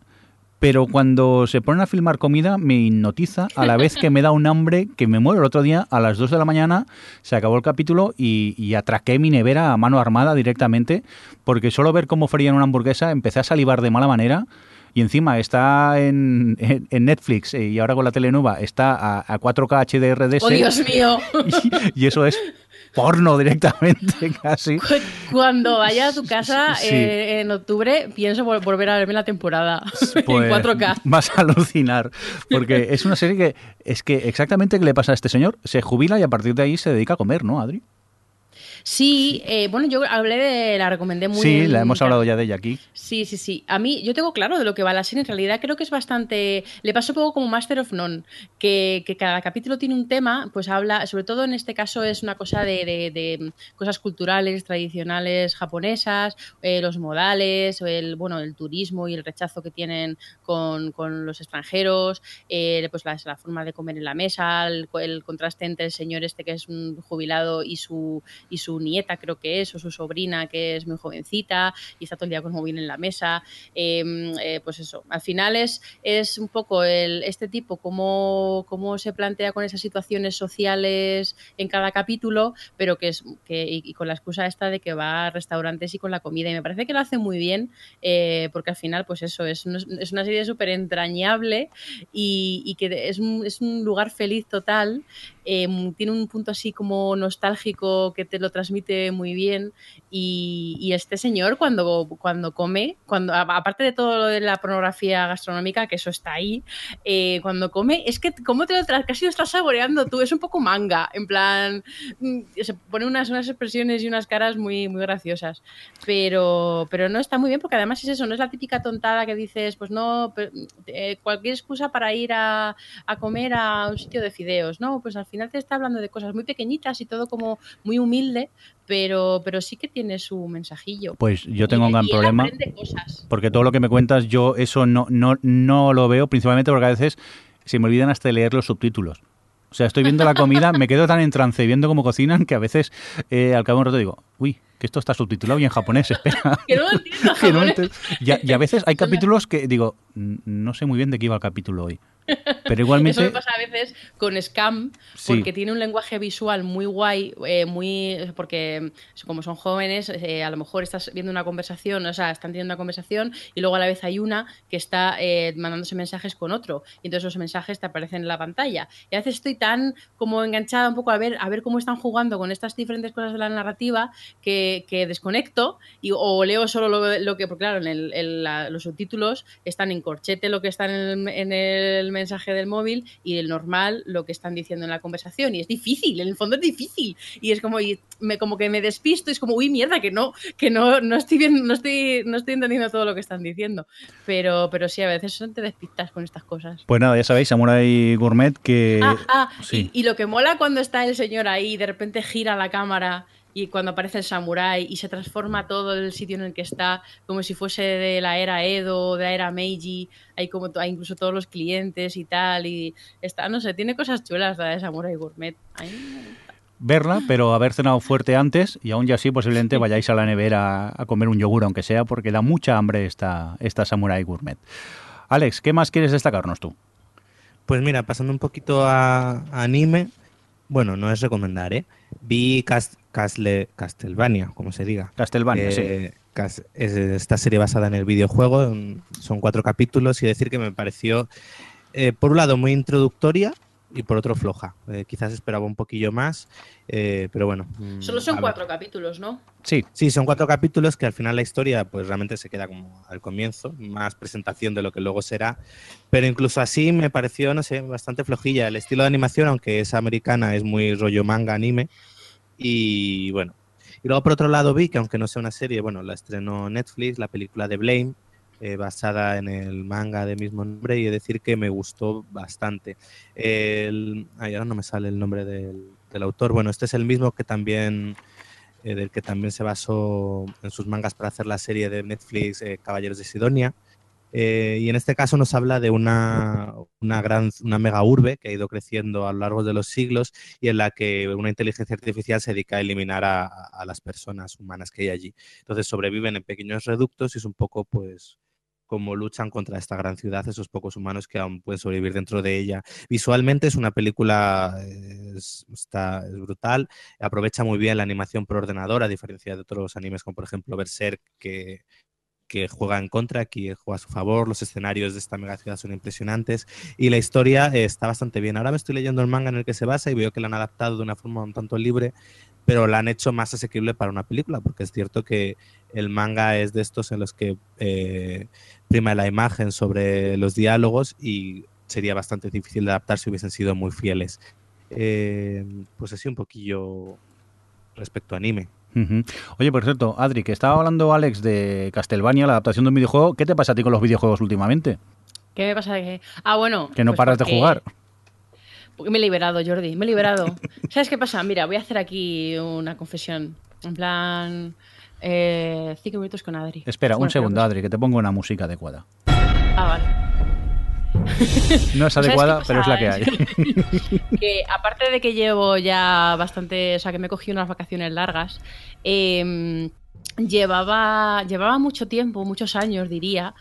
S1: pero cuando se ponen a filmar comida me hipnotiza a la vez que me da un hambre que me muero. El otro día a las 2 de la mañana se acabó el capítulo y, y atraqué mi nevera a mano armada directamente porque solo ver cómo frían una hamburguesa empecé a salivar de mala manera. Y encima está en, en- en Netflix eh, y ahora con la telenueva está a, a 4K HDR
S2: ¡Oh, Dios mío!
S1: y, y eso es porno directamente casi.
S2: Cu- Cuando vaya a tu casa
S1: Sí.
S2: eh, en octubre, pienso vol- volver a verme la temporada en
S1: Pues
S2: 4K.
S1: Vas a alucinar. Porque es una serie que es que exactamente qué le pasa a este señor. Se jubila y a partir de ahí se dedica a comer, ¿no, Adri?
S2: Sí, eh, bueno, yo hablé de, la recomendé muy
S1: sí, la hemos hablado ya de ella aquí.
S2: Sí, sí, sí. A mí, yo tengo claro de lo que va la serie. En realidad, creo que es bastante. Le pasa un poco como Master of None, que, que cada capítulo tiene un tema, pues habla, sobre todo en este caso, es una cosa de, de- de cosas culturales, tradicionales japonesas, eh, los modales, el, bueno, el turismo y el rechazo que tienen con, con los extranjeros, eh, pues la, la forma de comer en la mesa, el, el contraste entre el señor este que es un jubilado y su, y su nieta, creo que es, o su sobrina, que es muy jovencita y está todo el día con el en la mesa. Eh, eh, pues eso, al final es, es un poco el, este tipo, cómo, cómo se plantea con esas situaciones sociales en cada capítulo, pero que es que, y, con la excusa esta de que va a restaurantes y con la comida. Y me parece que lo hace muy bien, eh, porque al final, pues eso, es, es una serie súper entrañable y, que es un, es un lugar feliz total. Eh, tiene un punto así como nostálgico que te lo transmite muy bien. Y, este señor cuando, cuando come, cuando aparte de todo lo de la pornografía gastronómica, que eso está ahí, eh, cuando come, es que cómo te lo tra- casi lo estás saboreando tú, es un poco manga, en plan, mm, se pone unas, unas expresiones y unas caras muy, muy graciosas, pero, pero no está muy bien porque además es eso, no es la típica tontada que dices, pues no, cualquier excusa para ir a, a comer a un sitio de fideos, no, pues al final te está hablando de cosas muy pequeñitas y todo como muy humilde, pero, pero sí que tiene su mensajillo.
S1: Pues yo tengo
S2: Y-
S1: un gran problema.
S2: cosas.
S1: Porque todo lo que me cuentas, yo eso no, no, no lo veo, principalmente porque a veces se me olvidan hasta leer los subtítulos. O sea, estoy viendo la comida, me quedo tan en trance viendo cómo cocinan que a veces eh, al cabo de un rato digo, uy, que esto está subtitulado y en japonés, espera.
S2: Que no lo entiendo,
S1: que no y, a, y a veces hay capítulos que digo, "Mm, no sé muy bien de qué iba el capítulo hoy. Pero igualmente...
S2: Eso me pasa a veces con Scam,
S1: Sí.
S2: porque tiene un lenguaje visual muy guay, eh, muy porque como son jóvenes, eh, a lo mejor estás viendo una conversación, o sea, están teniendo una conversación y luego a la vez hay una que está eh, mandándose mensajes con otro y entonces los mensajes te aparecen en la pantalla. Y a veces estoy tan como enganchada un poco a ver a ver cómo están jugando con estas diferentes cosas de la narrativa que, que desconecto y, o leo solo lo, lo que, porque claro, en el- en la- los subtítulos están en corchete lo que está en el, en el mensaje del móvil y el normal lo que están diciendo en la conversación. Y es difícil, en el fondo es difícil. Y es como, y me, como que me despisto y es como, uy, mierda, que no, que no, no estoy viendo, no estoy, no estoy entendiendo todo lo que están diciendo. Pero, pero sí, a veces te despistas con estas cosas.
S1: Pues nada, ya sabéis, Samurai Gourmet que...
S2: Ah, ah,
S1: sí.
S2: y, y lo que mola cuando está el señor ahí, de repente gira la cámara y cuando aparece el samurái y se transforma todo el sitio en el que está como si fuese de la era Edo, de la era Meiji, hay como hay incluso todos los clientes y tal y está, no sé, tiene cosas chulas la de Samurai Gourmet.
S1: Verla, pero haber cenado fuerte antes y aún ya así posiblemente vayáis a la nevera a comer un yogur, aunque sea, porque da mucha hambre esta, esta Samurai Gourmet. Alex, ¿qué más quieres destacarnos tú?
S3: Pues mira, pasando un poquito a, a anime, bueno, no es recomendar, ¿eh? Vi Cast Castle Castlevania, como se diga.
S1: Castlevania, sí.
S3: Eh, cas- es esta serie basada en el videojuego, en- son cuatro capítulos y decir que me pareció, eh, por un lado, muy introductoria y por otro floja. Eh, quizás esperaba un poquillo más, eh, pero bueno. mm,
S2: Solo son
S3: ver.
S2: cuatro capítulos, ¿no?
S1: Sí,
S3: Sí, son cuatro capítulos que al final la historia pues realmente se queda como al comienzo, más presentación de lo que luego será, pero incluso así me pareció, no sé, bastante flojilla. El estilo de animación, aunque es americana, es muy rollo manga, anime, y bueno. Y luego por otro lado vi que aunque no sea una serie, bueno, la estrenó Netflix, la película de Blame, eh, basada en el manga de mismo nombre, y he de decir que me gustó bastante. El, ay, ahora no me sale el nombre del, del autor. Bueno, este es el mismo que también eh, del que también se basó en sus mangas para hacer la serie de Netflix eh, Caballeros de Sidonia. Eh, y en este caso nos habla de una, una gran, una mega urbe que ha ido creciendo a lo largo de los siglos y en la que una inteligencia artificial se dedica a eliminar a, las personas humanas que hay allí. Entonces sobreviven en pequeños reductos y es un poco pues cómo luchan contra esta gran ciudad esos pocos humanos que aún pueden sobrevivir dentro de ella. Visualmente es una película eh, es, está, es brutal, aprovecha muy bien la animación por ordenador, a diferencia de otros animes como por ejemplo Berserk, que, que juega en contra, aquí juega a su favor, los escenarios de esta mega ciudad son impresionantes y la historia eh, está bastante bien. Ahora me estoy leyendo el manga en el que se basa y veo que la han adaptado de una forma un tanto libre, pero la han hecho más asequible para una película, porque es cierto que el manga es de estos en los que eh, prima la imagen sobre los diálogos y sería bastante difícil de adaptar si hubiesen sido muy fieles. Eh, pues así un poquillo respecto a anime.
S1: Oye, por cierto, Adri, que estaba hablando Alex de Castlevania, la adaptación de un videojuego. ¿Qué te pasa a ti con los videojuegos últimamente?
S2: ¿Qué me pasa? Que... Ah, bueno.
S1: Que no
S2: pues
S1: paras de jugar.
S2: Porque me he liberado, Jordi, me he liberado. ¿Sabes qué pasa? Mira, voy a hacer aquí una confesión. En plan. Eh, cinco minutos con Adri.
S1: Espera, un segundo, Adri, que te pongo una música adecuada.
S2: Ah, vale.
S1: No es
S2: ¿Sabes qué
S1: adecuada, pero es la que hay.
S2: que aparte de que llevo ya bastante, o sea, que me he cogido unas vacaciones largas, eh, llevaba, llevaba mucho tiempo, muchos años diría,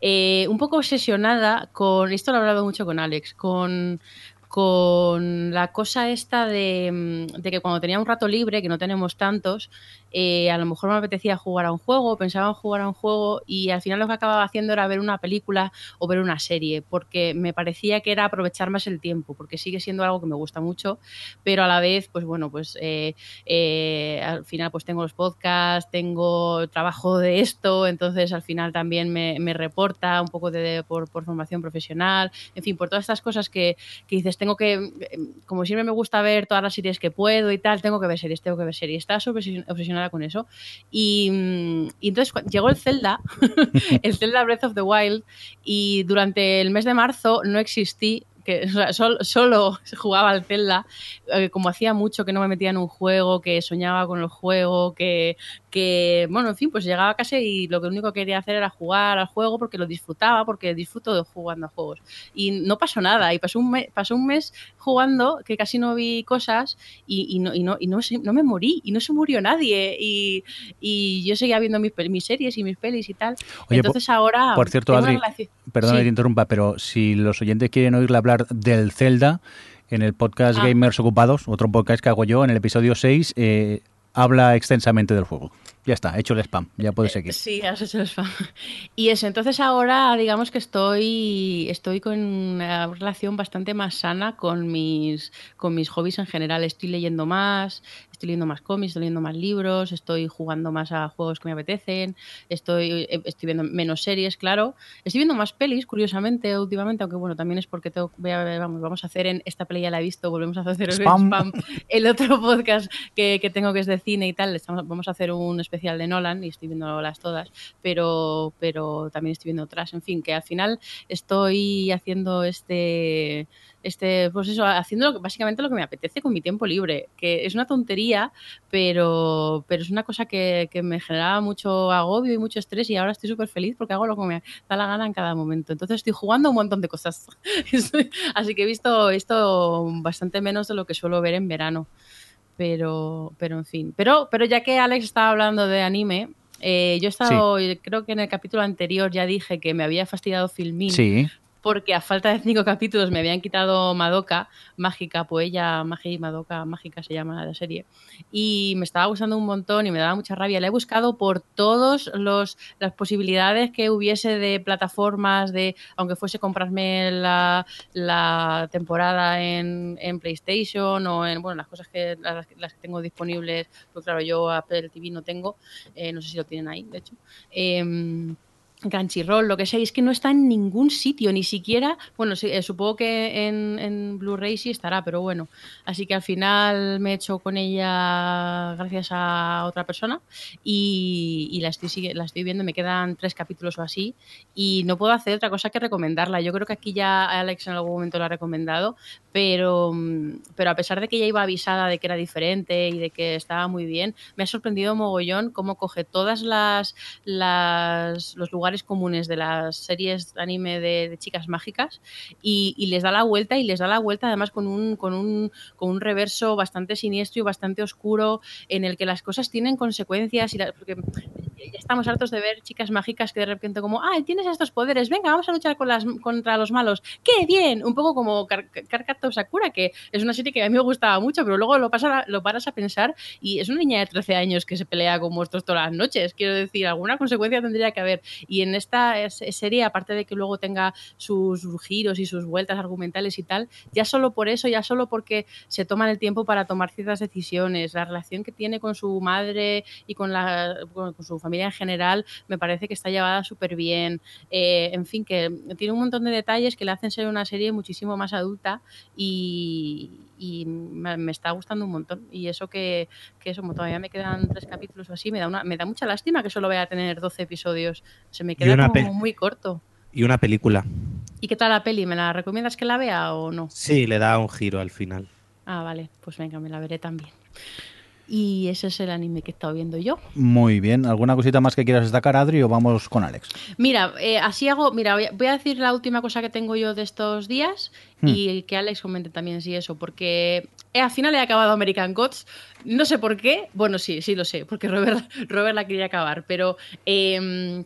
S2: eh, un poco obsesionada con, esto lo he hablado mucho con Alex, con, con la cosa esta de, mm, de que cuando tenía un rato libre, que no tenemos tantos, eh, a lo mejor me apetecía jugar a un juego, pensaba en jugar a un juego y al final lo que acababa haciendo era ver una película o ver una serie, porque me parecía que era aprovechar más el tiempo, porque sigue siendo algo que me gusta mucho, pero a la vez, pues bueno, pues eh, eh, al final pues tengo los podcasts, tengo trabajo de esto, entonces al final también me, me reporta un poco de, por, por formación profesional, en fin, por todas estas cosas que, que dices, tengo que, eh, como siempre me gusta ver todas las series que puedo y tal, tengo que ver series, tengo que ver series, estaba obsesion- obsesionada con eso. Y, mm, entonces llegó el Zelda, el Zelda Breath of the Wild, y durante el mes de marzo no existí. Que, o sea, sol- solo jugaba al Zelda, eh, como hacía mucho que no me metía en un juego, que soñaba con el juego, que, que, bueno, en fin, pues llegaba a casa y lo que único que quería hacer era jugar al juego porque lo disfrutaba, porque disfruto de jugando a juegos. Y no pasó nada, y pasó un, me- pasó un mes jugando que casi no vi cosas y, y no, y, no, y no, se- no me morí, y no se murió nadie, y, y yo seguía viendo mis, mis series y mis pelis y tal.
S1: Oye,
S2: Entonces ahora...
S1: por cierto, Adri,
S2: Sí.
S1: que te interrumpa, pero si los oyentes quieren oírle hablar del Zelda, en el podcast
S2: Ah.
S1: Gamers Ocupados, otro podcast que hago yo, en el episodio 6, eh, habla extensamente del juego. Ya está, hecho el spam, ya puedes seguir.
S2: Sí, has hecho el spam. Y eso, entonces ahora digamos que estoy, estoy con una relación bastante más sana con mis, con mis hobbies en general. Estoy leyendo más, estoy leyendo más cómics, estoy leyendo más libros, estoy jugando más a juegos que me apetecen, estoy, eh, estoy viendo menos series, claro. Estoy viendo más pelis, curiosamente, últimamente, aunque bueno, también es porque tengo, voy a ver, vamos, vamos a hacer en esta peli ya la he visto, volvemos a hacer el
S1: Spam.
S2: spam. El otro podcast que, que tengo que es de cine y tal, estamos, vamos a hacer un especial de Nolan y estoy viéndolas todas, pero, pero también estoy viendo otras. En fin, que al final estoy haciendo este, este pues eso, haciendo lo que- básicamente lo que me apetece con mi tiempo libre, que es una tontería, pero, pero es una cosa que, que me generaba mucho agobio y mucho estrés y ahora estoy súper feliz porque hago lo que me da la gana en cada momento. Entonces estoy jugando un montón de cosas. Así que he visto esto bastante menos de lo que suelo ver en verano pero, pero en fin. Pero, pero ya que Alex estaba hablando de anime, eh, yo he estado, creo que en el capítulo anterior ya dije que me había fastidiado Filmin
S1: Sí,
S2: porque a falta de cinco capítulos me habían quitado Madoka, Mágica, pues ella, Magi Madoka, Mágica se llama la serie, y me estaba gustando un montón y me daba mucha rabia. La he buscado por todas las posibilidades que hubiese de plataformas, de aunque fuese comprarme la, la temporada en, en, PlayStation o en bueno las cosas que las, las, que tengo disponibles, pues claro, yo Apple TV no tengo, eh, no sé si lo tienen ahí, de hecho. Eh, Crunchyroll, lo que sea, es que no está en ningún sitio, ni siquiera, bueno, eh, supongo que en, Blu-ray sí estará, pero bueno, así que al final me he hecho con ella gracias a otra persona y, y la, estoy, la estoy viendo, me quedan tres capítulos o así y no puedo hacer otra cosa que recomendarla. Yo creo que aquí ya Alex en algún momento lo ha recomendado, pero, pero a pesar de que ya iba avisada de que era diferente y de que estaba muy bien, me ha sorprendido mogollón cómo coge todas las, las los lugares comunes de las series anime de, chicas mágicas y, les da la vuelta y les da la vuelta además con un, con, un, con un reverso bastante siniestro y bastante oscuro en el que las cosas tienen consecuencias y porque estamos hartos de ver chicas mágicas que de repente como, ah, tienes estos poderes, venga, vamos a luchar con las, contra los malos, ¡qué bien! Un poco como Karkato Sakura, que es una serie que a mí me gustaba mucho, pero luego lo, pasa, lo paras a pensar y es una niña de 13 años que se pelea con monstruos todas las noches, quiero decir, alguna consecuencia tendría que haber. Y en esta serie, aparte de que luego tenga sus giros y sus vueltas argumentales y tal, ya solo por eso, ya solo porque se toman el tiempo para tomar ciertas decisiones, la relación que tiene con su madre y con, la, con su familia en general, me parece que está llevada súper bien. Eh, en fin, que tiene un montón de detalles que le hacen ser una serie muchísimo más adulta y, y me, está gustando un montón. Y eso que, que eso, como todavía me quedan tres capítulos o así, me da, una, me da mucha lástima que solo vaya a tener 12 episodios. Se me queda como muy corto.
S3: Y una película.
S2: ¿Y qué tal la peli? ¿Me la recomiendas que la vea o no?
S3: Sí, le da un giro al final.
S2: Ah, vale, pues venga, me la veré también. Y ese es el anime que he estado viendo yo.
S1: Muy bien. ¿Alguna cosita más que quieras destacar, Adri, o vamos con Alex?
S2: Mira, eh, así hago. Mira, voy a decir la última cosa que tengo yo de estos días hmm. y que Alex comente también si eso, porque eh, al final he acabado American Gods. No sé por qué. Bueno, sí, sí lo sé, porque Robert, Robert la quería acabar, pero. Eh,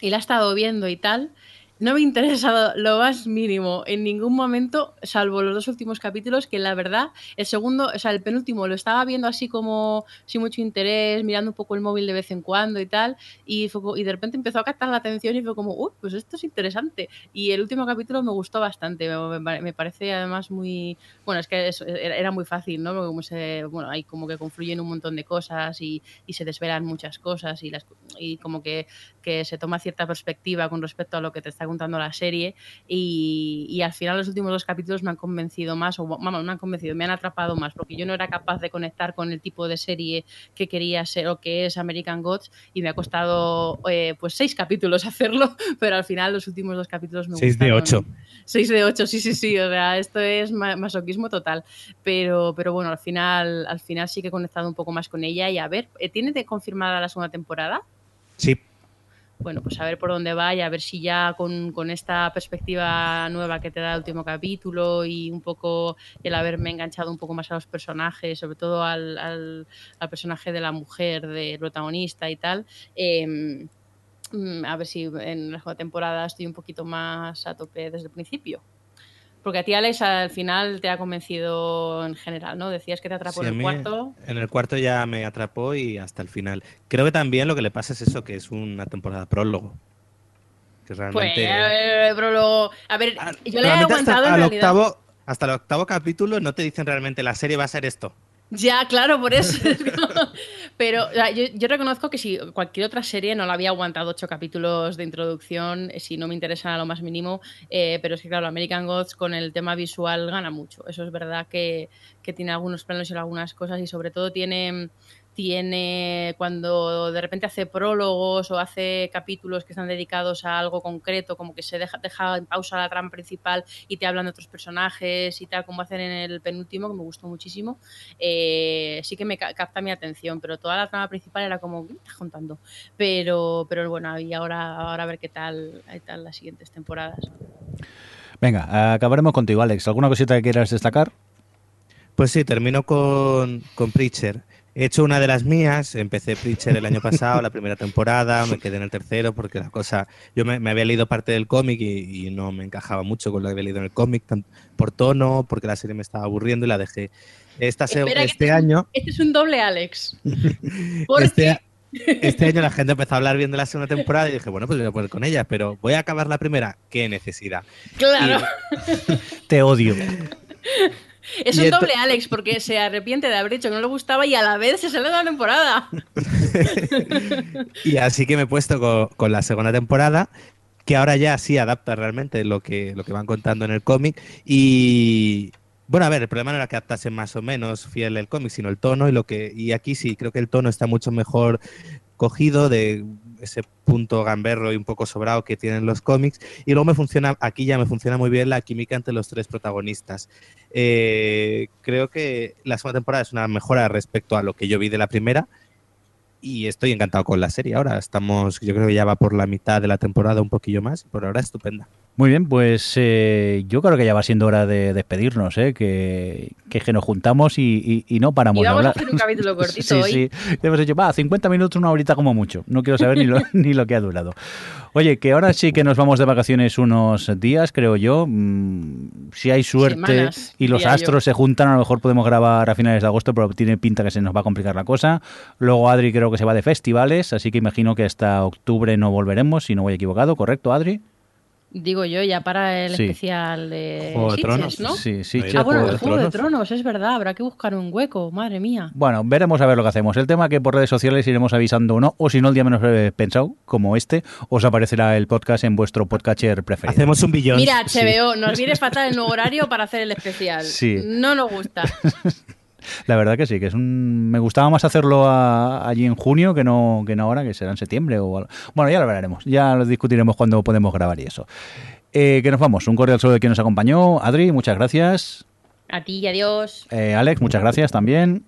S2: y la ha estado viendo y tal no me ha interesado lo más mínimo en ningún momento, salvo los dos últimos capítulos, que la verdad, el segundo, o sea, el penúltimo lo estaba viendo así como sin mucho interés, mirando un poco el móvil de vez en cuando y tal, y, fue, y de repente empezó a captar la atención y fue como, uy, pues esto es interesante. Y el último capítulo me gustó bastante, me, parece además muy, bueno, es que era muy fácil, ¿no? Porque como se, bueno, hay como que confluyen un montón de cosas y, y se desvelan muchas cosas y, las, y como que, que se toma cierta perspectiva con respecto a lo que te está contando la serie y, y, al final los últimos dos capítulos me han convencido más, o vamos, me han convencido, me han atrapado más, porque yo no era capaz de conectar con el tipo de serie que quería ser o que es American Gods y me ha costado eh, pues seis capítulos hacerlo, pero al final los últimos dos capítulos me
S3: seis
S2: gustaron.
S3: de ocho.
S2: Seis de ocho, sí, sí, sí, o sea, esto es masoquismo total, pero, pero bueno, al final, al final sí que he conectado un poco más con ella y a ver, ¿tiene confirmada la segunda temporada?
S3: Sí,
S2: bueno, pues a ver por dónde va y a ver si ya con, con, esta perspectiva nueva que te da el último capítulo y un poco el haberme enganchado un poco más a los personajes, sobre todo al, al, al personaje de la mujer, del protagonista y tal. Eh, a ver si en la temporada estoy un poquito más a tope desde el principio. Porque a ti, Alex, al final te ha convencido en general, ¿no? Decías que te atrapó
S3: sí,
S2: en el cuarto.
S3: En el cuarto ya me atrapó y hasta el final. Creo que también lo que le pasa es eso, que es una temporada prólogo. Que realmente...
S2: Pues, prólogo... A ver, yo le he aguantado
S3: hasta,
S2: en
S3: al
S2: realidad.
S3: octavo, hasta el octavo capítulo no te dicen realmente la serie va a ser esto.
S2: Ya, claro, por eso. Pero yo, yo, reconozco que si cualquier otra serie no la había aguantado ocho capítulos de introducción, si no me interesa a lo más mínimo, eh, pero es que claro, American Gods con el tema visual gana mucho. Eso es verdad que, que tiene algunos planos y algunas cosas y sobre todo tiene tiene cuando de repente hace prólogos o hace capítulos que están dedicados a algo concreto, como que se deja, deja en pausa la trama principal y te hablan de otros personajes y tal, como hacen en el penúltimo, que me gustó muchísimo, eh, sí que me ca capta mi atención, pero toda la trama principal era como, ¿qué estás contando? Pero, pero bueno, y ahora, ahora a ver qué tal, qué tal las siguientes temporadas.
S1: Venga, acabaremos contigo, Alex. ¿Alguna cosita que quieras destacar?
S3: Pues sí, termino con, con Preacher. He hecho una de las mías, empecé Preacher el año pasado, la primera temporada, me quedé en el tercero porque la cosa, yo me, me había leído parte del cómic y, y no me encajaba mucho con lo que había leído en el cómic, por tono, porque la serie me estaba aburriendo y la dejé. Esta
S2: Espera,
S3: este
S2: es un-
S3: año,
S2: Este es un doble Alex. Porque
S3: este, este año la gente empezó a hablar bien de la segunda temporada y dije, bueno, pues voy a poner con ella, pero voy a acabar la primera, qué necesidad.
S2: claro,
S1: Te odio.
S2: Es
S3: y
S2: un doble Alex porque se arrepiente de haber dicho que no le gustaba y a la vez se sale de la temporada.
S3: Y así que me he puesto co- con, la segunda temporada, que ahora ya sí adapta realmente lo que, lo que van contando en el cómic. Y bueno, a ver, el problema no era que adaptase más o menos fiel el cómic, sino el tono y lo que. Y aquí sí, creo que el tono está mucho mejor cogido de ese punto gamberro y un poco sobrado que tienen los cómics. Y luego me funciona, aquí ya me funciona muy bien la química entre los tres protagonistas. Eh, creo que la segunda temporada es una mejora respecto a lo que yo vi de la primera y estoy encantado con la serie. Ahora estamos, yo creo que ya va por la mitad de la temporada, un poquillo más, por ahora estupenda.
S1: Muy bien, pues eh, yo creo que ya va siendo hora de despedirnos, ¿eh? que, que, que nos juntamos y, y- y no paramos
S2: Y
S1: de
S2: vamos a
S1: hablar.
S2: hacer un capítulo cortito
S1: sí,
S2: hoy.
S1: sí. Hemos dicho, va, 50 minutos, una horita como mucho. No quiero saber ni lo, ni lo que ha durado. Oye, que ahora sí que nos vamos de vacaciones unos días, creo yo. Mm, si hay suerte
S2: Semanas,
S1: y los
S2: diría yo.
S1: astros se juntan, a lo mejor podemos grabar a finales de agosto, pero tiene pinta que se nos va a complicar la cosa. Luego Adri creo que se va de festivales, así que imagino que hasta octubre no volveremos, si no voy equivocado, ¿correcto, Adri?
S2: Digo yo, ya para el
S1: Sí.
S2: especial de
S3: Juego de
S2: Sitges,
S3: Tronos.
S2: ¿no?
S1: Sí, sí.
S2: Ah, bueno, el Juego de Tronos, es verdad, habrá que buscar un hueco, madre mía.
S1: Bueno, veremos a ver lo que hacemos. El tema que por redes sociales iremos avisando o no, o si no, el día menos pensado, como este, os aparecerá el podcast en vuestro podcatcher preferido.
S3: Hacemos un billón.
S2: Mira, HBO, nos viene fatal el nuevo horario para hacer el especial.
S1: Sí.
S2: No nos gusta.
S1: La verdad que sí, que es un... Me gustaba más hacerlo a- allí en junio que no, que no ahora, que será en septiembre o... algo. Bueno, ya lo veremos, ya lo discutiremos cuando podemos grabar y eso. Eh, que nos vamos, un cordial saludo de quien nos acompañó. Adri, muchas gracias.
S2: A ti, adiós.
S1: Eh, Alex, muchas gracias también.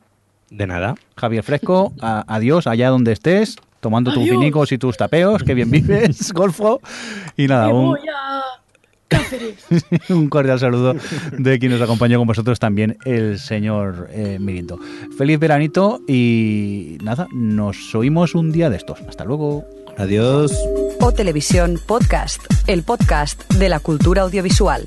S3: De nada.
S1: Javier Fresco, a- adiós allá donde estés, tomando tus vinicos y tus tapeos, que bien vives, Golfo. Y nada,
S2: Me
S1: un,
S2: voy a Cáceres.
S1: un cordial saludo de quien nos acompañó con vosotros también, el señor eh, Mirindo. Feliz veranito y nada, nos oímos un día de estos. Hasta luego.
S3: Adiós.
S6: O Televisión Podcast, el podcast de la cultura audiovisual.